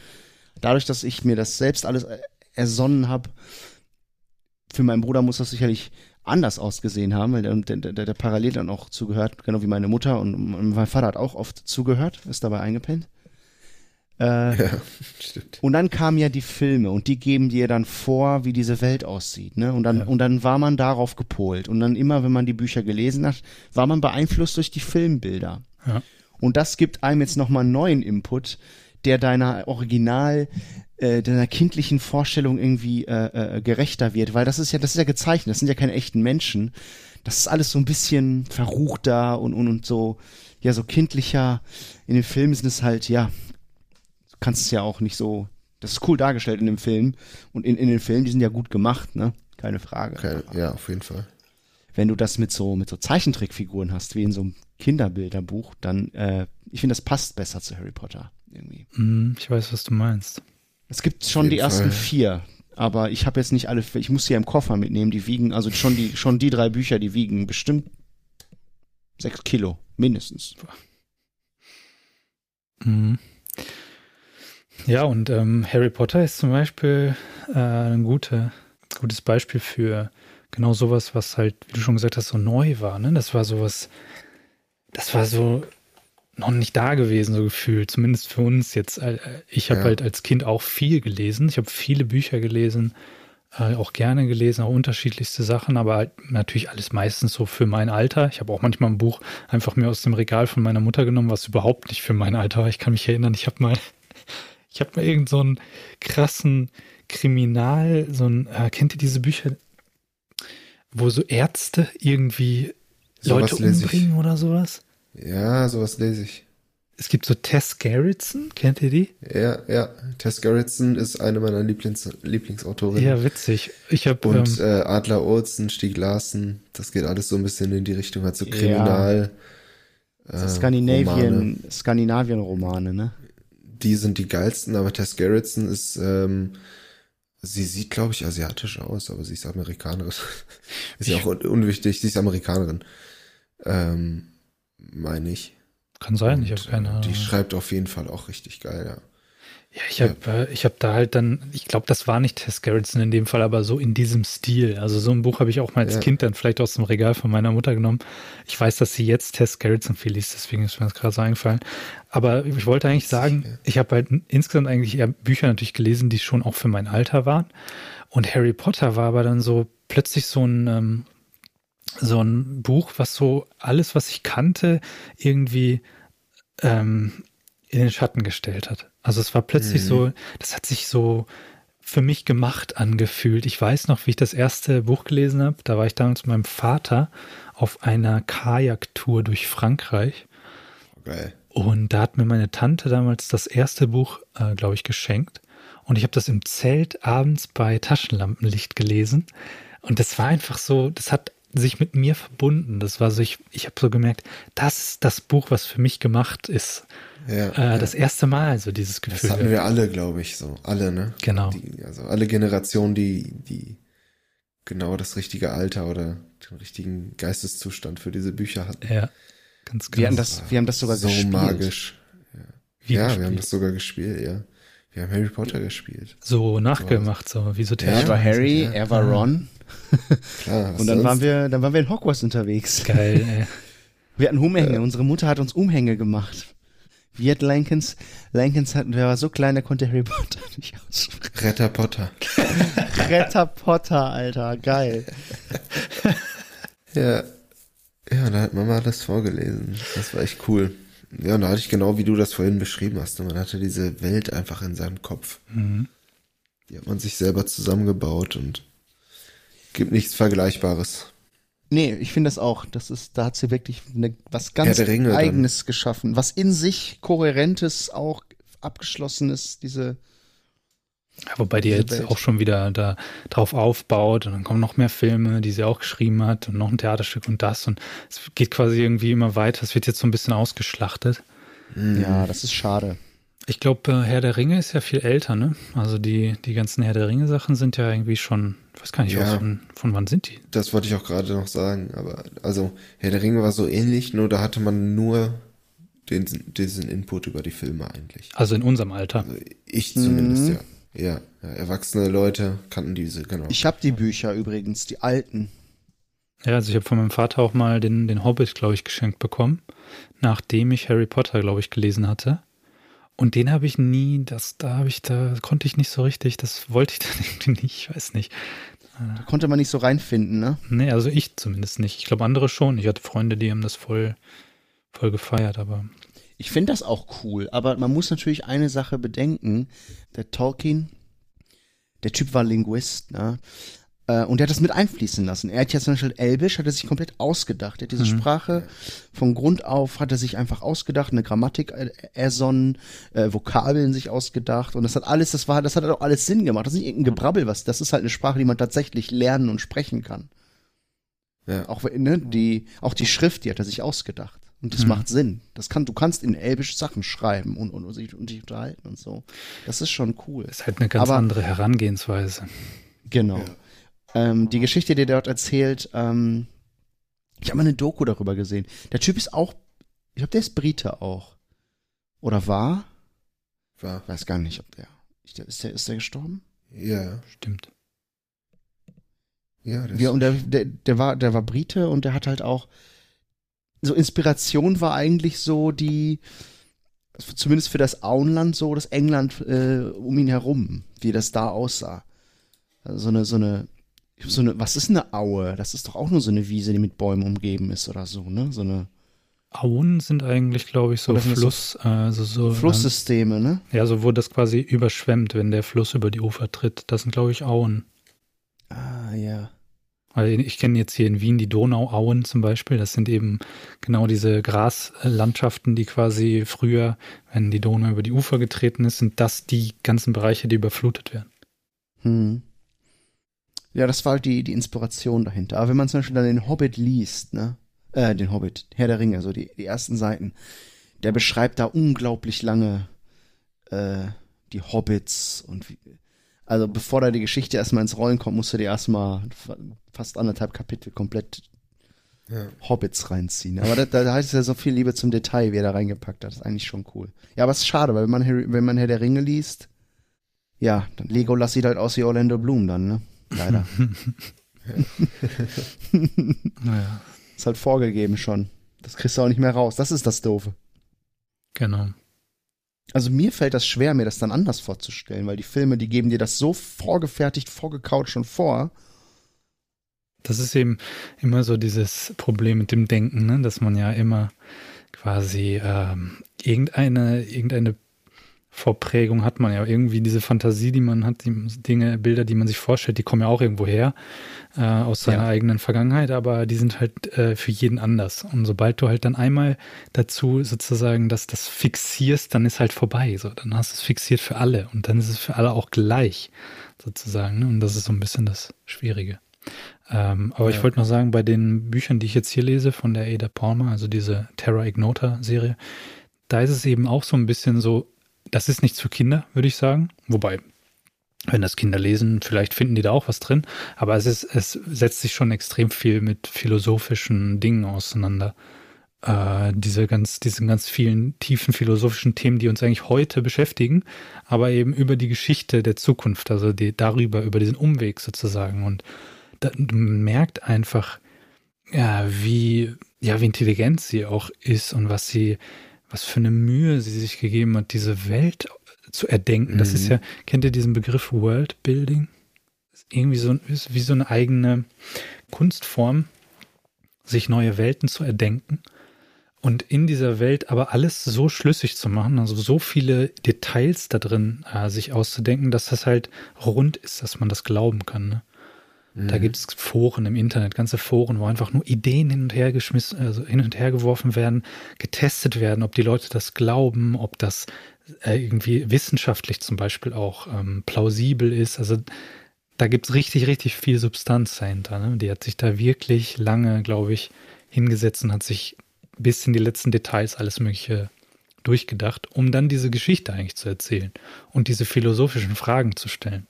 dadurch, dass ich mir das selbst alles ersonnen habe, für meinen Bruder muss das sicherlich anders ausgesehen haben, weil der, der, der parallel dann auch zugehört, genau wie meine Mutter und mein Vater hat auch oft zugehört, ist dabei eingepennt. Äh, ja, stimmt. Und dann kamen ja die Filme und die geben dir dann vor, wie diese Welt aussieht, ne? Und dann, ja. und dann war man darauf gepolt. Und dann immer, wenn man die Bücher gelesen hat, war man beeinflusst durch die Filmbilder. Ja. Und das gibt einem jetzt nochmal neuen Input, der deiner Original, äh, deiner kindlichen Vorstellung irgendwie äh, äh, gerechter wird, weil das ist ja, das ist ja gezeichnet, das sind ja keine echten Menschen. Das ist alles so ein bisschen verruchter und, und, und so, ja, so kindlicher. In den Filmen sind es halt, ja, kannst es ja auch nicht so, das ist cool dargestellt in dem Film. Und in, in den Filmen, die sind ja gut gemacht, ne? Keine Frage. Keine, ja, auf jeden Fall. Wenn du das mit so, mit so Zeichentrickfiguren hast, wie in so einem Kinderbilderbuch, dann, äh, ich finde, das passt besser zu Harry Potter irgendwie. Hm, ich weiß, was du meinst. Es gibt schon die jeden ersten Fall. vier, aber ich habe jetzt nicht alle, ich muss sie ja im Koffer mitnehmen, die wiegen, also schon die, schon die drei Bücher, die wiegen bestimmt sechs Kilo, mindestens. Mhm. Ja, und ähm, Harry Potter ist zum Beispiel äh, ein gute, gutes Beispiel für genau sowas, was halt, wie du schon gesagt hast, so neu war. Ne? Das war sowas, das war so noch nicht da gewesen, so gefühlt. Zumindest für uns jetzt. Äh, Ich habe Ja. halt als Kind auch viel gelesen. Ich habe viele Bücher gelesen, äh, auch gerne gelesen, auch unterschiedlichste Sachen, aber halt natürlich alles meistens so für mein Alter. Ich habe auch manchmal ein Buch einfach mir aus dem Regal von meiner Mutter genommen, was überhaupt nicht für mein Alter war. Ich kann mich erinnern, ich habe mal, ich habe mal irgend so einen krassen Kriminal, so ein, äh, kennt ihr diese Bücher, wo so Ärzte irgendwie Sowas Leute umbringen oder sowas? Ja, sowas lese ich. Es gibt so Tess Gerritsen, kennt ihr die? Ja, ja. Tess Gerritsen ist eine meiner Lieblings Lieblingsautorinnen. Ja, witzig. Ich habe Und ähm, äh, Adler Olsen, Stieg Larsen, das geht alles so ein bisschen in die Richtung, halt so Ja. Kriminal. äh, Skandinavien, Romane. Skandinavien-Romane, ne? Die sind die geilsten, aber Tess Gerritsen ist, ähm, sie sieht, glaube ich, asiatisch aus, aber sie ist Amerikanerin. ist ja auch un unwichtig, sie ist Amerikanerin. Ähm, meine ich. kann sein, ich habe Und, keine äh, Ahnung. Die schreibt auf jeden Fall auch richtig geil, ja. Ja, ich habe äh, ich hab da halt dann, ich glaube, das war nicht Tess Gerritsen in dem Fall, aber so in diesem Stil. Also so ein Buch habe ich auch mal als Ja. Kind dann vielleicht aus dem Regal von meiner Mutter genommen. Ich weiß, dass sie jetzt Tess Gerritsen viel liest, deswegen ist mir das gerade so eingefallen. Aber ich wollte eigentlich sagen, ja. ich habe halt insgesamt eigentlich eher Bücher natürlich gelesen, die schon auch für mein Alter waren. Und Harry Potter war aber dann so plötzlich so ein, ähm, so ein Buch, was so alles, was ich kannte, irgendwie ähm, in den Schatten gestellt hat. Also es war plötzlich Mhm. so, das hat sich so für mich gemacht angefühlt. Ich weiß noch, wie ich das erste Buch gelesen habe. Da war ich damals mit meinem Vater auf einer Kajaktour durch Frankreich. Geil. Und da hat mir meine Tante damals das erste Buch, äh, glaube ich, geschenkt. Und ich habe das im Zelt abends bei Taschenlampenlicht gelesen. Und das war einfach so, das hat sich mit mir verbunden. Das war so, ich, ich habe so gemerkt, das ist das Buch, was für mich gemacht ist. Ja, Äh, ja. Das erste Mal, so dieses Das Gefühl. hatten wir alle, glaube ich, so. Alle, ne? Genau. Die, also alle Generationen, die, die genau das richtige Alter oder den richtigen Geisteszustand für diese Bücher hatten. Ja, ganz genau. Wir haben das, wir haben das sogar so gespielt. magisch. Wie ja, wir haben das sogar gespielt, ja. Wir haben Harry Potter gespielt. so nachgemacht, so wie so Ja, Ich war Harry, Ja. er war Ron. Klar, Und dann sonst? waren wir, dann waren wir in Hogwarts unterwegs. Geil, ey. Wir hatten Umhänge. Unsere Mutter hat uns Umhänge gemacht. Wir hatten Lankens. Lankens hatten, der war so klein, der konnte Harry Potter nicht aussprechen. Retter Potter. Retter Potter, Alter. Geil. Ja. Ja, da hat Mama das vorgelesen. Das war echt cool. Ja, und da hatte ich genau, wie du das vorhin beschrieben hast. ne, Man hatte diese Welt einfach in seinem Kopf. Mhm. Die hat man sich selber zusammengebaut und gibt nichts Vergleichbares. Nee, ich finde das auch. Das ist, da hat sie wirklich eine, was ganz Ringe dann. Eigenes geschaffen. Was in sich Kohärentes, auch Abgeschlossenes, diese, Ja, wobei die jetzt Welt. auch schon wieder da drauf aufbaut und dann kommen noch mehr Filme, die sie auch geschrieben hat und noch ein Theaterstück und das und es geht quasi irgendwie immer weiter. Es wird jetzt so ein bisschen ausgeschlachtet. Ja, das ist schade. Ich glaube, äh, Herr der Ringe ist ja viel älter, ne? Also die, die ganzen Herr der Ringe Sachen sind ja irgendwie schon, ich weiß gar nicht, Ja. aus, von, von wann sind die? Das wollte ich auch gerade noch sagen. Aber also, Herr der Ringe war so ähnlich, nur da hatte man nur den, diesen Input über die Filme eigentlich. Also in unserem Alter. Also ich zumindest, Mhm. ja. ja. Ja, erwachsene Leute kannten diese, genau. Ich habe die Bücher übrigens, die alten. Ja, also ich habe von meinem Vater auch mal den, den Hobbit, glaube ich, geschenkt bekommen, nachdem ich Harry Potter, glaube ich, gelesen hatte. Und den habe ich nie, das, da habe ich, da konnte ich nicht so richtig, das wollte ich dann irgendwie nicht, ich weiß nicht. Da konnte man nicht so reinfinden, ne? Nee, also ich zumindest nicht. Ich glaube, andere schon. Ich hatte Freunde, die haben das voll, voll gefeiert, aber Ich finde das auch cool, aber man muss natürlich eine Sache bedenken. Der Tolkien, der Typ war Linguist, ne? Äh, und er hat das mit einfließen lassen. Er hat ja zum Beispiel Elbisch, hat er sich komplett ausgedacht. Er hat diese mhm. Sprache von Grund auf, hat er sich einfach ausgedacht, eine Grammatik ersonnen, äh, Vokabeln sich ausgedacht. Und das hat alles, das war, das hat auch alles Sinn gemacht. Das ist nicht irgendein Gebrabbel, was, das ist halt eine Sprache, die man tatsächlich lernen und sprechen kann. Ja. Auch, ne, die, auch die Schrift, die hat er sich ausgedacht. Und das mhm. macht Sinn. Das kann, du kannst in Elbisch Sachen schreiben und, und, und, sich, und dich unterhalten und so. Das ist schon cool. Das ist halt eine ganz Aber, andere Herangehensweise. Genau. Ja. Ähm, die Geschichte, die er dort erzählt, ähm, ich habe mal eine Doku darüber gesehen. Der Typ ist auch, ich glaube, der ist Brite auch. Oder war? War. Weiß gar nicht, ob der. Ist der, ist der gestorben? Ja. Stimmt. Ja, das ja und der, der, der, war, der war Brite und der hat halt auch, so Inspiration war eigentlich so die, zumindest für das Auenland so, das England äh, um ihn herum, wie das da aussah. Also so eine, so eine so eine, was ist eine Aue? Das ist doch auch nur so eine Wiese, die mit Bäumen umgeben ist oder so, ne? So eine. Auen sind eigentlich, glaube ich, so Fluss, so, also so Flusssysteme, ne? Ja, so wo das quasi überschwemmt, wenn der Fluss über die Ufer tritt. Das sind, glaube ich, Auen. Ah, ja. Weil ich kenne jetzt hier in Wien die Donauauen zum Beispiel. Das sind eben genau diese Graslandschaften, die quasi früher, wenn die Donau über die Ufer getreten ist, sind das die ganzen Bereiche, die überflutet werden. Hm. Ja, das war halt die, die Inspiration dahinter. Aber wenn man zum Beispiel dann den Hobbit liest, ne? Äh, den Hobbit, Herr der Ringe, so die, die ersten Seiten, der beschreibt da unglaublich lange äh, die Hobbits und wie, also bevor da die Geschichte erstmal ins Rollen kommt, musst du dir erstmal fast anderthalb Kapitel komplett ja. Hobbits reinziehen. Aber da, da heißt es ja so viel Liebe zum Detail, wie er da reingepackt hat. Das ist eigentlich schon cool. Ja, aber es ist schade, weil wenn man, Harry, wenn man Herr der Ringe liest, ja, dann Legolas sieht halt aus wie Orlando Bloom dann, ne? Leider. naja. Ist halt vorgegeben schon. Das kriegst du auch nicht mehr raus. Das ist das Doofe. Genau. Also mir fällt das schwer, mir das dann anders vorzustellen, weil die Filme, die geben dir das so vorgefertigt, vorgekaut schon vor. Das ist eben immer so dieses Problem mit dem Denken, ne? dass man ja immer quasi ähm, irgendeine, irgendeine Vorprägung hat man ja irgendwie diese Fantasie, die man hat, die Dinge, Bilder, die man sich vorstellt, die kommen ja auch irgendwo her äh, aus seiner ja. eigenen Vergangenheit, aber die sind halt äh, für jeden anders. Und sobald du halt dann einmal dazu sozusagen, dass das fixierst, dann ist halt vorbei. So, dann hast du es fixiert für alle und dann ist es für alle auch gleich sozusagen. Ne? Und das ist so ein bisschen das Schwierige. Ähm, aber ja. ich wollte noch sagen, bei den Büchern, die ich jetzt hier lese von der Ada Palmer, also diese Terra Ignota Serie, da ist es eben auch so ein bisschen so, das ist nichts für Kinder, würde ich sagen. Wobei, wenn das Kinder lesen, vielleicht finden die da auch was drin. Aber es ist, es setzt sich schon extrem viel mit philosophischen Dingen auseinander. Äh, diese ganz, diesen ganz vielen tiefen philosophischen Themen, die uns eigentlich heute beschäftigen, aber eben über die Geschichte der Zukunft, also die, darüber, über diesen Umweg sozusagen. Und da, man merkt einfach, ja, wie, ja, wie intelligent sie auch ist und was sie, was für eine Mühe sie sich gegeben hat, diese Welt zu erdenken. Das mhm. ist ja, kennt ihr diesen Begriff World Building? ist irgendwie so wie so eine eigene Kunstform, sich neue Welten zu erdenken und in dieser Welt aber alles so schlüssig zu machen, also so viele Details da drin äh, sich auszudenken, dass das halt rund ist, dass man das glauben kann. Ne? Da mhm. gibt es Foren im Internet, ganze Foren, wo einfach nur Ideen hin und her geschmissen, also hin und her geworfen werden, getestet werden, ob die Leute das glauben, ob das äh, irgendwie wissenschaftlich zum Beispiel auch ähm, plausibel ist. Also da gibt es richtig, richtig viel Substanz dahinter. Ne? Die hat sich da wirklich lange, glaube ich, hingesetzt und hat sich bis in die letzten Details alles Mögliche durchgedacht, um dann diese Geschichte eigentlich zu erzählen und diese philosophischen Fragen zu stellen.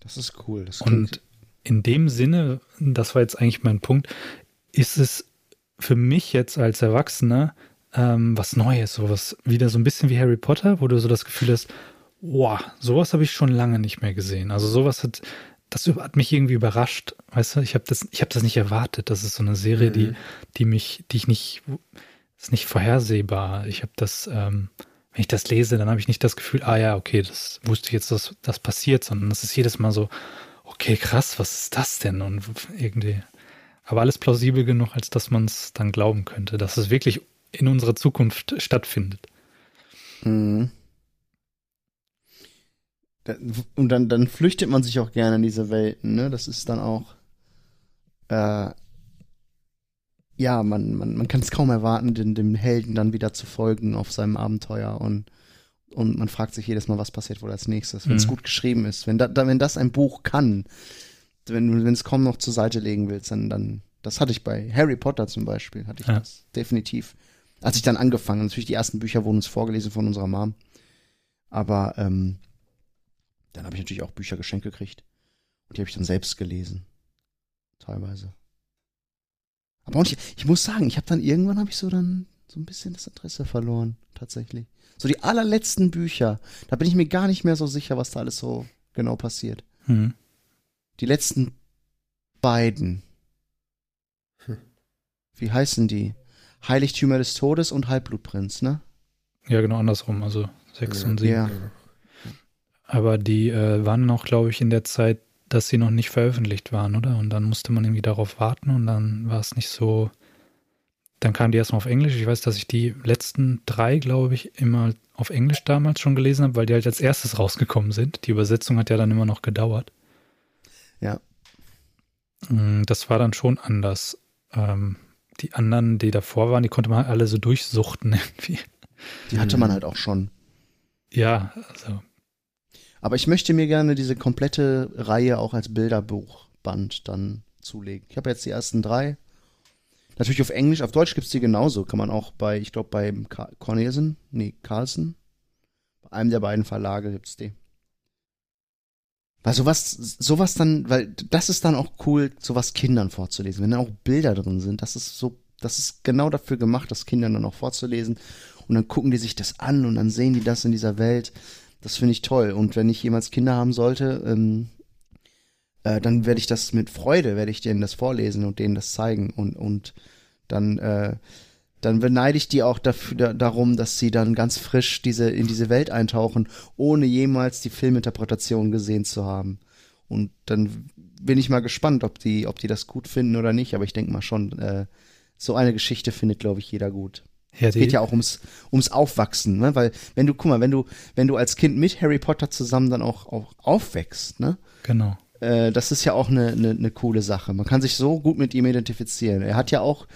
Das ist cool. Das und in dem Sinne, das war jetzt eigentlich mein Punkt, ist es für mich jetzt als Erwachsener ähm, was Neues, sowas wieder so ein bisschen wie Harry Potter, wo du so das Gefühl hast, wow, sowas habe ich schon lange nicht mehr gesehen. Also sowas hat, das hat mich irgendwie überrascht, weißt du, ich habe das, ich habe das nicht erwartet. Das ist so eine Serie, mhm. die, die mich, die ich nicht, ist nicht vorhersehbar. Ich habe das, ähm, wenn ich das lese, dann habe ich nicht das Gefühl, ah ja, okay, das wusste ich jetzt, dass das passiert, sondern es ist jedes Mal so, okay, krass, was ist das denn? Und irgendwie, aber alles plausibel genug, als dass man es dann glauben könnte, dass es wirklich in unserer Zukunft stattfindet. Mhm. Und dann, dann flüchtet man sich auch gerne in diese Welten, ne? Das ist dann auch, äh, ja, man, man, man kann es kaum erwarten, den, dem Helden dann wieder zu folgen auf seinem Abenteuer und, und man fragt sich jedes Mal, was passiert wohl als nächstes, wenn es mhm. gut geschrieben ist. Wenn, da, wenn das ein Buch kann, wenn du es kaum noch zur Seite legen willst, dann, dann, das hatte ich bei Harry Potter zum Beispiel, hatte ich ja. das definitiv. Als ich dann angefangen, natürlich die ersten Bücher wurden uns vorgelesen von unserer Mom, aber ähm, dann habe ich natürlich auch Bücher geschenkt gekriegt. Und die habe ich dann selbst gelesen. Teilweise. Aber auch nicht, ich muss sagen, ich habe dann irgendwann habe ich so dann so ein bisschen das Interesse verloren, tatsächlich. So die allerletzten Bücher, da bin ich mir gar nicht mehr so sicher, was da alles so genau passiert. Hm. Die letzten beiden. Hm. Wie heißen die? Heiligtümer des Todes und Halbblutprinz, ne? Ja, genau andersrum, also sechs ja, und sieben. Ja. Aber die äh, waren noch, glaube ich, in der Zeit, dass sie noch nicht veröffentlicht waren, oder? Und dann musste man irgendwie darauf warten und dann war es nicht so. Dann kamen die erstmal auf Englisch. Ich weiß, dass ich die letzten drei, glaube ich, immer auf Englisch damals schon gelesen habe, weil die halt als erstes rausgekommen sind. Die Übersetzung hat ja dann immer noch gedauert. Ja. Mm, das war dann schon anders. Ähm, die anderen, die davor waren, die konnte man alle so durchsuchten irgendwie. Die hatte man halt auch schon. Ja, also aber ich möchte mir gerne diese komplette Reihe auch als Bilderbuchband dann zulegen. Ich habe jetzt die ersten drei. Natürlich auf Englisch, auf Deutsch gibt es die genauso. Kann man auch bei, ich glaube, bei Cornelsen, nee, Carlsen, bei einem der beiden Verlage gibt es die. Weil sowas, sowas dann, weil das ist dann auch cool, sowas Kindern vorzulesen. Wenn da auch Bilder drin sind, das ist so, das ist genau dafür gemacht, das Kindern dann auch vorzulesen. Und dann gucken die sich das an und dann sehen die das in dieser Welt. Das finde ich toll. Und wenn ich jemals Kinder haben sollte, ähm, äh, dann werde ich das mit Freude, werde ich denen das vorlesen und denen das zeigen. Und, und dann, äh, dann beneide ich die auch dafür, da, darum, dass sie dann ganz frisch diese, in diese Welt eintauchen, ohne jemals die Filminterpretation gesehen zu haben. Und dann bin ich mal gespannt, ob die, ob die das gut finden oder nicht. Aber ich denke mal schon, äh, so eine Geschichte findet, glaube ich, jeder gut. Ja, es geht ja auch ums, ums Aufwachsen, ne? Weil wenn du, guck mal, wenn du, wenn du als Kind mit Harry Potter zusammen dann auch, auch aufwächst, ne? Genau. Äh, das ist ja auch eine, eine, eine coole Sache. Man kann sich so gut mit ihm identifizieren. Er hat ja auch,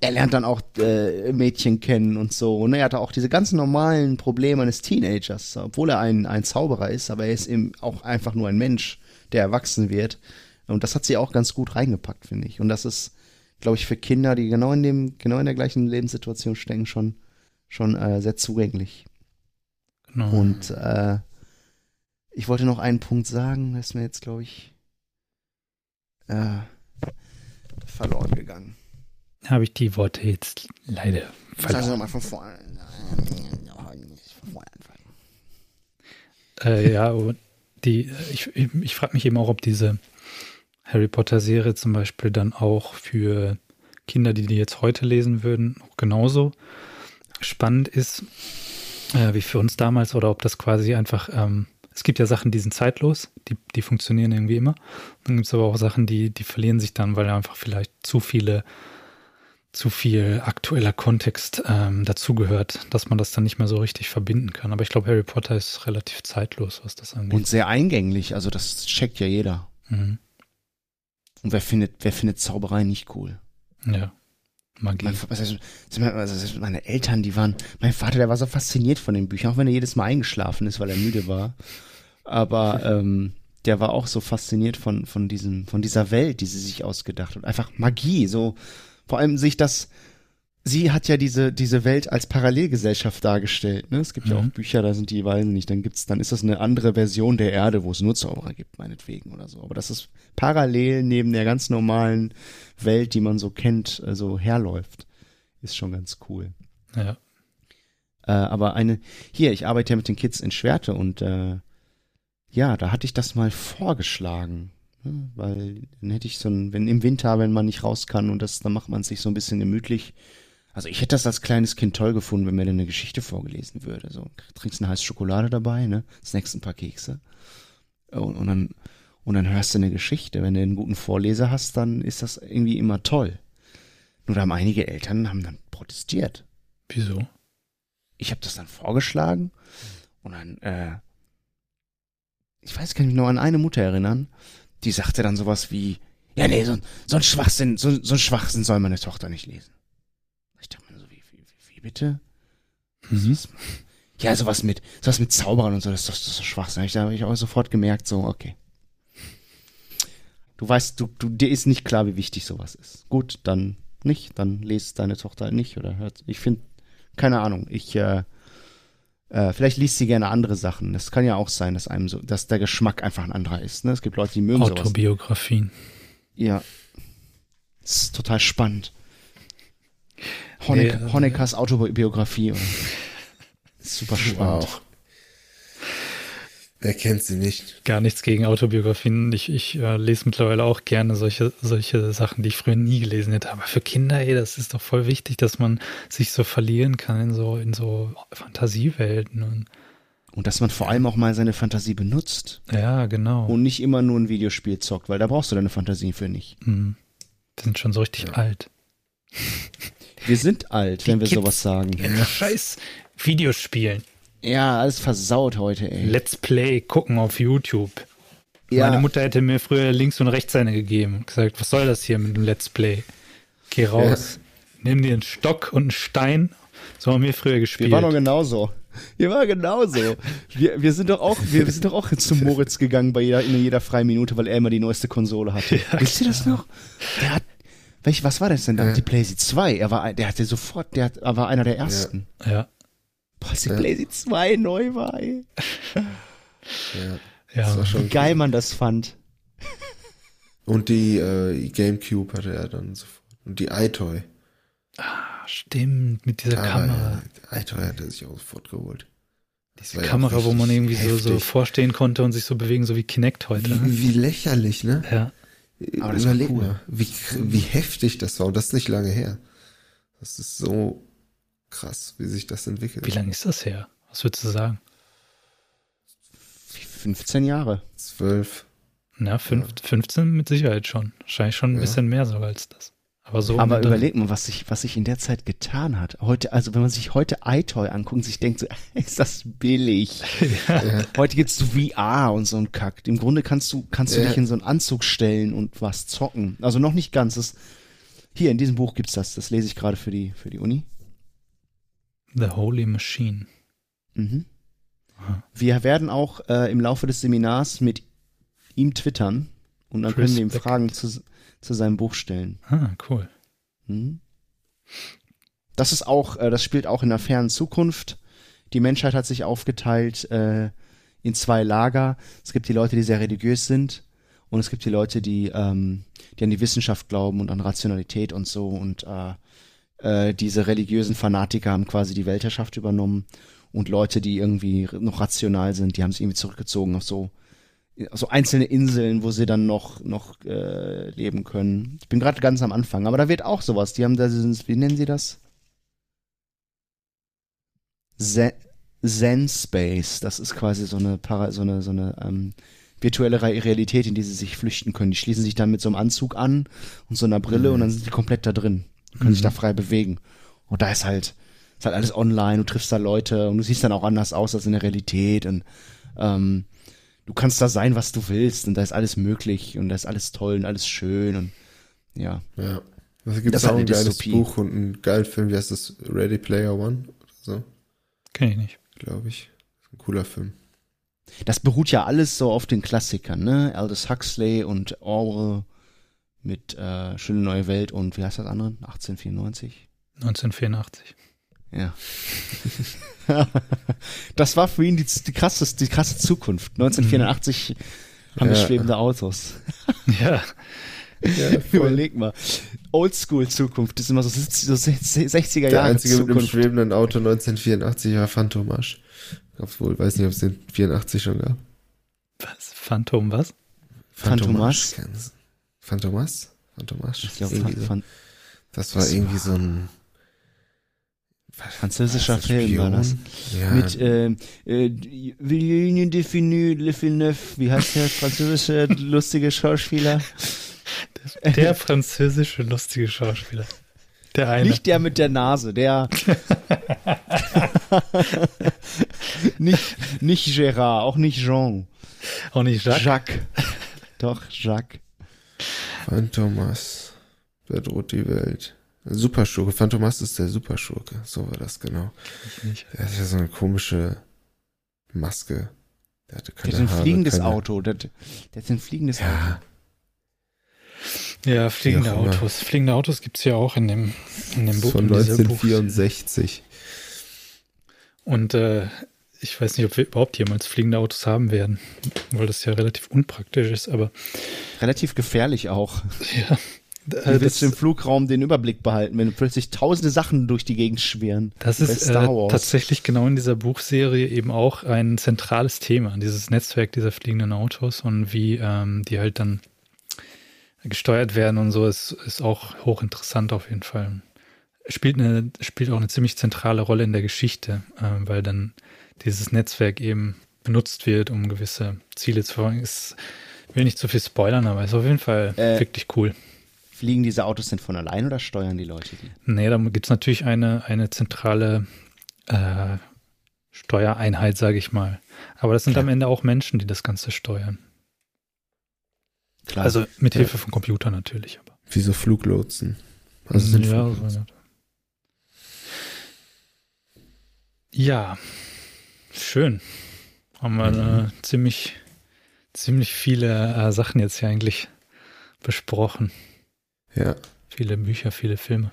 er lernt dann auch äh, Mädchen kennen und so. Und er hat auch diese ganz normalen Probleme eines Teenagers, obwohl er ein, ein Zauberer ist, aber er ist eben auch einfach nur ein Mensch, der erwachsen wird. Und das hat sie auch ganz gut reingepackt, finde ich. Und das ist, glaube ich, für Kinder, die genau in dem, genau in der gleichen Lebenssituation stecken, schon, schon äh, sehr zugänglich. Genau. Und äh, ich wollte noch einen Punkt sagen, das ist mir jetzt, glaube ich, äh, verloren gegangen. Habe ich die Worte jetzt leider verloren. Also nochmal von vorne. Äh, ja, die, ich, ich, ich frage mich eben auch, ob diese Harry Potter-Serie zum Beispiel dann auch für Kinder, die die jetzt heute lesen würden, auch genauso spannend ist äh, wie für uns damals oder ob das quasi einfach, ähm, es gibt ja Sachen, die sind zeitlos, die, die funktionieren irgendwie immer. Dann gibt es aber auch Sachen, die, die verlieren sich dann, weil einfach vielleicht zu viele, zu viel aktueller Kontext ähm, dazugehört, dass man das dann nicht mehr so richtig verbinden kann. Aber ich glaube, Harry Potter ist relativ zeitlos, was das angeht. Und sehr eingänglich, also das checkt ja jeder. Mhm. Und wer findet, wer findet Zauberei nicht cool? Ja. Magie. Also meine Eltern, die waren, mein Vater, der war so fasziniert von den Büchern, auch wenn er jedes Mal eingeschlafen ist, weil er müde war. Aber ähm, der war auch so fasziniert von, von diesem, von dieser Welt, die sie sich ausgedacht hat. Einfach Magie, so vor allem sich das, sie hat ja diese, diese Welt als Parallelgesellschaft dargestellt. Ne? Es gibt mhm. ja auch mhm. Bücher, da sind die Weisen nicht. Dann gibt's, dann ist das eine andere Version der Erde, wo es nur Zauberer gibt, meinetwegen oder so. Aber das ist parallel neben der ganz normalen Welt, die man so kennt, also herläuft. Ist schon ganz cool. Ja. Äh, aber eine, hier, ich arbeite ja mit den Kids in Schwerte und äh, ja, da hatte ich das mal vorgeschlagen. Ne? Weil dann hätte ich so ein, wenn im Winter, wenn man nicht raus kann und das, dann macht man sich so ein bisschen gemütlich also ich hätte das als kleines Kind toll gefunden, wenn mir denn eine Geschichte vorgelesen würde. So, trinkst eine heiße Schokolade dabei, ne? Snackst ein paar Kekse. Und, und dann, und dann hörst du eine Geschichte. Wenn du einen guten Vorleser hast, dann ist das irgendwie immer toll. Nur da haben einige Eltern haben dann protestiert. Wieso? Ich habe das dann vorgeschlagen und dann, äh, ich weiß, kann mich noch an eine Mutter erinnern, die sagte dann sowas wie, ja, nee, so, so ein Schwachsinn, so, so ein Schwachsinn soll meine Tochter nicht lesen. Ich dachte mir so, wie, wie, wie, wie bitte? Mhm. Ja, sowas mit, sowas mit Zauberern und so, das ist doch, das ist doch Schwachsinn. Ich, da habe ich auch sofort gemerkt, so, okay. Du weißt, du, du, dir ist nicht klar, wie wichtig sowas ist. Gut, dann nicht, dann lest deine Tochter halt nicht oder hört. Ich finde, keine Ahnung, ich, äh, äh, vielleicht liest sie gerne andere Sachen. Das kann ja auch sein, dass einem so, dass der Geschmack einfach ein anderer ist. Ne? Es gibt Leute, die mögen sowas. Autobiografien. Ja. Das ist total spannend. Honeck, Nee, äh, Honeckers Autobiografie. Super spannend. Wow. Wer kennt sie nicht? Gar nichts gegen Autobiografien. Ich, ich äh, lese mittlerweile auch gerne solche, solche Sachen, die ich früher nie gelesen hätte. Aber für Kinder, ey, das ist doch voll wichtig, dass man sich so verlieren kann in so, in so Fantasiewelten. Und, Und dass man vor allem auch mal seine Fantasie benutzt ja, genau. und nicht immer nur ein Videospiel zockt, weil da brauchst du deine Fantasie für nicht. Mhm. Wir sind schon so richtig Ja. alt. Wir sind alt, wenn wir Kids. sowas sagen. Ja. Scheiß Videospielen. Ja, alles versaut heute, ey. Let's Play gucken auf YouTube. Ja. Meine Mutter hätte mir früher links und rechts eine gegeben. und Gesagt, was soll das hier mit dem Let's Play? Geh raus. Nimm dir einen Stock und einen Stein. So haben wir früher Wir gespielt. waren doch genauso. Wir waren genauso. Wir, wir sind doch auch, wir sind doch auch zu Moritz gegangen bei jeder, in jeder freien Minute, weil er immer die neueste Konsole hatte. Ja, Wisst ihr das noch? Der hat, welch, was war das denn da? Ja. Die PlayStation 2. Er war, der hatte sofort, der hat- er war einer der ersten. ja, Boah, als die Ja. PlayStation 2 neu war, ey. Ja. ja. War schon Wie geil man das fand. Und die äh, Gamecube hatte er dann sofort. Und die iToy. Ah, stimmt, mit dieser Aber, Kamera. äh, iToy hat er sich auch sofort geholt. Diese ja Kamera, wo man irgendwie so, so vorstehen konnte und sich so bewegen, so wie Kinect heute. Wie, Ne? wie, wie lächerlich, ne? Ja. Aber das Überleg cool. mal, wie, wie heftig das war. Und das ist nicht lange her. Das ist so krass, wie sich das entwickelt. Wie lange ist das her? Was würdest du sagen? 15 Jahre. Zwölf. Na, fünf, 15 mit Sicherheit schon. Wahrscheinlich schon ein Ja. bisschen mehr sogar als das. Aber so. Aber überleg mal, was sich, was sich in der Zeit getan hat. Heute, also wenn man sich heute iToy anguckt und sich denkt, so, ist das billig. Ja. Heute gibt's so VR und so ein Kack. Im Grunde kannst du, kannst du Ja. dich in so einen Anzug stellen und was zocken. Also noch nicht ganz. Das, hier in diesem Buch gibt's das. Das lese ich gerade für die, für die Uni. The Holy Machine. Mhm. Aha. Wir werden auch äh, im Laufe des Seminars mit ihm twittern und dann Chris können wir ihm. Fragen zu, zu seinem Buch stellen. Ah, cool. Mhm. Das ist auch, äh, das spielt auch in der fernen Zukunft. Die Menschheit hat sich aufgeteilt äh, in zwei Lager. Es gibt die Leute, die sehr religiös sind und es gibt die Leute, die, ähm, die an die Wissenschaft glauben und an Rationalität und so und äh, äh, diese religiösen Fanatiker haben quasi die Weltherrschaft übernommen und Leute, die irgendwie noch rational sind, die haben sich irgendwie zurückgezogen auf so so einzelne Inseln, wo sie dann noch noch äh, leben können. Ich bin gerade ganz am Anfang, aber da wird auch sowas. Die haben da wie nennen sie das? Zen, Zen Space. Das ist quasi so eine Para, so eine so eine ähm, virtuelle Re Realität, in die sie sich flüchten können. Die schließen sich dann mit so einem Anzug an und so einer Brille und dann sind die komplett da drin. Können sich da frei bewegen. Und da ist halt ist halt alles online. Du triffst da Leute und du siehst dann auch anders aus als in der Realität und ähm, du kannst da sein, was du willst und da ist alles möglich und da ist alles toll und alles schön und ja. Ja. Also gibt Das auch halt ein geiles Dystopie. Buch und einen geilen Film, wie heißt das? Ready Player One? Oder so, Kenn ich nicht. glaube ich. Ein cooler Film. Das beruht ja alles so auf den Klassikern, ne? Aldous Huxley und Orwell mit äh, Schöne neue Welt und wie heißt das andere? 1894? 1984. Ja. das war für ihn die, die, krasse, die krasse Zukunft. 1984 haben wir Ja. schwebende Autos. Ja. Ja, Überleg mal. Oldschool-Zukunft ist immer so, so 60er Der Jahre einzige mit einem Zukunft. schwebenden Auto 1984 war Phantomasch. Gab's wohl, weiß nicht, ob es den 84 schon gab. Was? Phantom was? Phantomas? kennst du? Phantomas? Phantomasch? Ich glaube, so. Das war das irgendwie war- so ein französischer das Film war das. Ja, Mit ähm, äh, Villeneuve Definu Le Villeneuve, wie heißt der französische lustige Schauspieler? Der französische lustige Schauspieler. Der eine. Nicht der mit der Nase, der. nicht, nicht Gérard, auch nicht Jean. Auch nicht Jacques. Jacques. Doch, Jacques. Phantomas bedroht die Welt. Superschurke. Phantomas ist der Superschurke. So war das genau. Er hat ja so eine komische Maske. Der hatte keine Der ist ein Haare, fliegendes keine... Auto. Der, der ist ein fliegendes Auto. Ja, Ja, fliegende immer. Autos. Fliegende Autos gibt's ja auch in dem, in dem Buch. von in dieser 1964. Und äh, ich weiß nicht, ob wir überhaupt jemals fliegende Autos haben werden, weil das ja relativ unpraktisch ist, aber Relativ gefährlich auch. ja. Du Äh, willst das, im Flugraum den Überblick behalten, wenn plötzlich tausende Sachen durch die Gegend schwirren. das ist Star äh, tatsächlich genau in dieser Buchserie eben auch ein zentrales Thema, dieses Netzwerk dieser fliegenden Autos und wie ähm, die halt dann gesteuert werden und so, ist, ist auch hochinteressant auf jeden Fall. Spielt, eine, spielt auch eine ziemlich zentrale Rolle in der Geschichte, äh, weil dann dieses Netzwerk eben benutzt wird, um gewisse Ziele zu verfolgen. Ich will nicht zu viel spoilern, aber ist auf jeden Fall Äh, wirklich cool. Fliegen diese Autos denn von allein oder steuern die Leute die? Nee, da gibt's natürlich eine, eine zentrale äh, Steuereinheit, sage ich mal. Aber das sind Klar. am Ende auch Menschen, die das Ganze steuern. Klar. Also mit Hilfe von Computern natürlich. Aber. Wie so Fluglotsen. Also sind ja, Fluglotsen. so, ja. ja, schön. Haben wir Mhm. äh, ziemlich, ziemlich viele äh, Sachen jetzt hier eigentlich besprochen. Ja. Viele Bücher, viele Filme.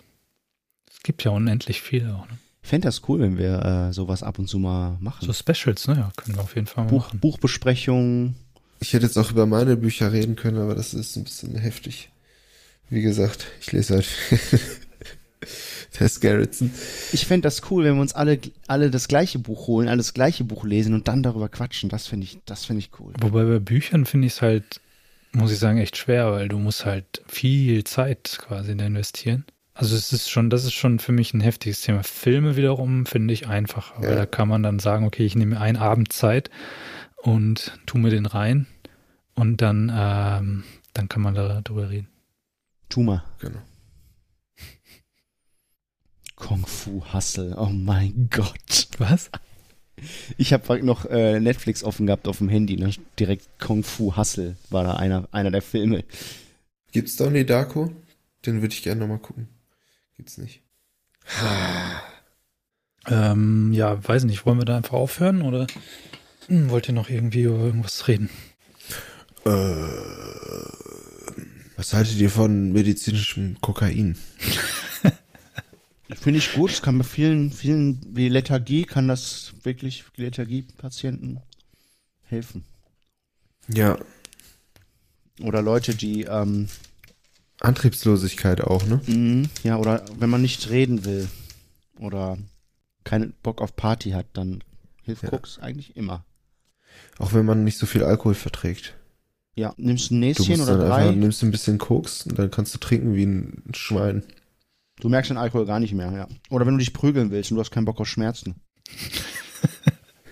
Es gibt ja unendlich viele auch. Ne? ich fände das cool, wenn wir äh, sowas ab und zu mal machen. So Specials, ne? Ja, können wir auf jeden Fall Buch, machen. Buchbesprechung. Ich hätte jetzt auch über meine Bücher reden können, aber das ist ein bisschen heftig. Wie gesagt, ich lese halt Tess Gerritsen. Ich fände das cool, wenn wir uns alle, alle das gleiche Buch holen, alle das gleiche Buch lesen und dann darüber quatschen. Das finde ich, das finde ich cool. Wobei bei Büchern finde ich es halt, muss ich sagen, echt schwer, weil du musst halt viel Zeit quasi da investieren. Also es ist schon, das ist schon für mich ein heftiges Thema. Filme wiederum finde ich einfach, weil Ja. da kann man dann sagen, okay, ich nehme mir einen Abend Zeit und tu mir den rein und dann, ähm, dann kann man da drüber reden. Tu mal. Genau. Kung Fu Hustle. Oh mein Gott. Was? Ich habe noch äh, Netflix offen gehabt auf dem Handy. Ne? Direkt Kung Fu Hustle war da einer, einer der Filme. Gibt's Donnie Darko? Den würde ich gerne nochmal gucken. Gibt's nicht. Ähm, ja, weiß nicht, wollen wir da einfach aufhören oder hm, wollt ihr noch irgendwie über irgendwas reden? Äh, was haltet ihr von medizinischem Kokain? Finde ich gut. Es kann bei vielen, vielen, wie Lethargie, kann das wirklich Lethargie-Patienten helfen. Ja. Oder Leute, die, ähm, Antriebslosigkeit auch, ne? mh, ja, oder wenn man nicht reden will oder keinen Bock auf Party hat, dann hilft Ja. Koks eigentlich immer. Auch wenn man nicht so viel Alkohol verträgt. Ja, nimmst ein Du Näschen musst oder dann einfach, drei. nimmst ein bisschen Koks und dann kannst du trinken wie ein Schwein. Du merkst den Alkohol gar nicht mehr, ja. Oder wenn du dich prügeln willst und du hast keinen Bock auf Schmerzen.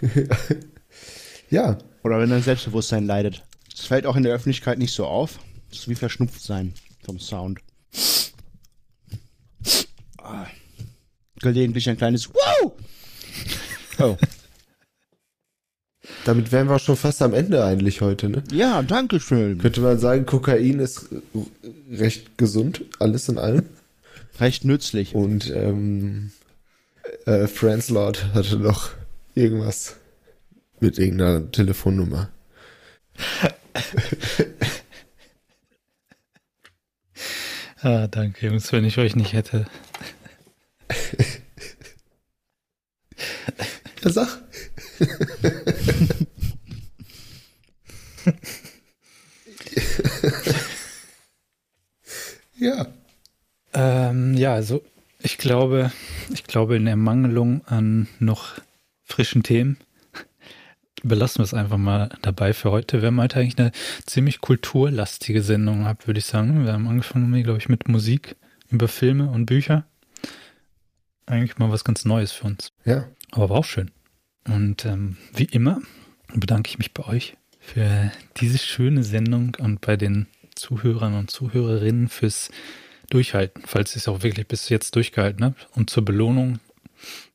Ja, Oder wenn dein Selbstbewusstsein leidet. Das fällt auch in der Öffentlichkeit nicht so auf. Das ist wie verschnupft sein vom Sound. Ah. Gelegentlich ein kleines Wow! Oh. damit wären wir schon fast am Ende eigentlich heute, ne? Ja, danke schön. Könnte man sagen, Kokain ist recht gesund, alles in allem. Recht nützlich. Und ähm, äh, Franz Lord hatte noch irgendwas mit irgendeiner Telefonnummer. Ah, danke, Jungs, wenn ich euch nicht hätte. Ja, sag. ja. Ähm, ja, also ich glaube, ich glaube in Ermangelung an noch frischen Themen belassen wir es einfach mal dabei für heute. Wir haben halt eigentlich eine ziemlich kulturlastige Sendung gehabt, würde ich sagen. Wir haben angefangen, glaube ich, mit Musik über Filme und Bücher. Eigentlich mal was ganz Neues für uns. Ja. Aber war auch schön. Und ähm, wie immer bedanke ich mich bei euch für diese schöne Sendung und bei den Zuhörern und Zuhörerinnen fürs durchhalten, falls ihr es auch wirklich bis jetzt durchgehalten habt. Und zur Belohnung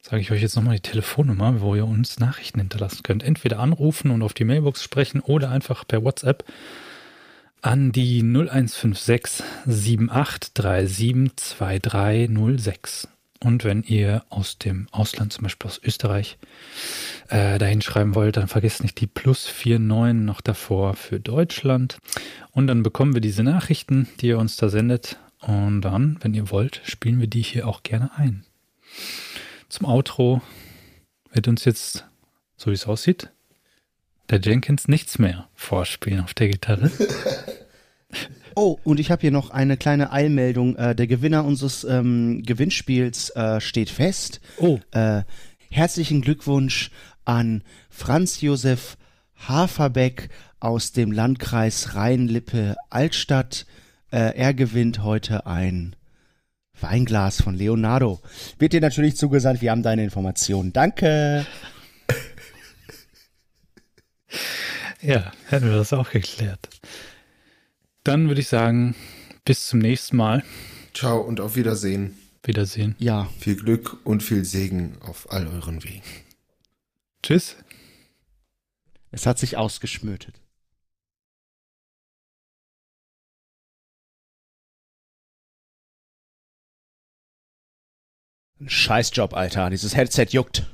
sage ich euch jetzt nochmal die Telefonnummer, wo ihr uns Nachrichten hinterlassen könnt. Entweder anrufen und auf die Mailbox sprechen oder einfach per WhatsApp an die 0156 7837 2306. Und wenn ihr aus dem Ausland, zum Beispiel aus Österreich, äh, dahin schreiben wollt, dann vergesst nicht die plus 49 noch davor für Deutschland. Und dann bekommen wir diese Nachrichten, die ihr uns da sendet. Und dann, wenn ihr wollt, spielen wir die hier auch gerne ein. Zum Outro wird uns jetzt, so wie es aussieht, der Jenkins nichts mehr vorspielen auf der Gitarre. Oh, und ich habe hier noch eine kleine Eilmeldung. Äh, der Gewinner unseres ähm, Gewinnspiels äh, steht fest. Oh. Äh, herzlichen Glückwunsch an Franz Josef Haferbeck aus dem Landkreis Rhein-Lippe-Altstadt. Äh, er gewinnt heute ein Weinglas von Leonardo. Wird dir natürlich zugesandt. Wir haben deine Informationen. Danke. Ja, hätten wir das auch geklärt. Dann würde ich sagen, bis zum nächsten Mal. Ciao und auf Wiedersehen. Wiedersehen. Ja. Viel Glück und viel Segen auf all euren Wegen. Tschüss. Es hat sich ausgeschmötet. Scheißjob, Alter. Dieses Headset juckt.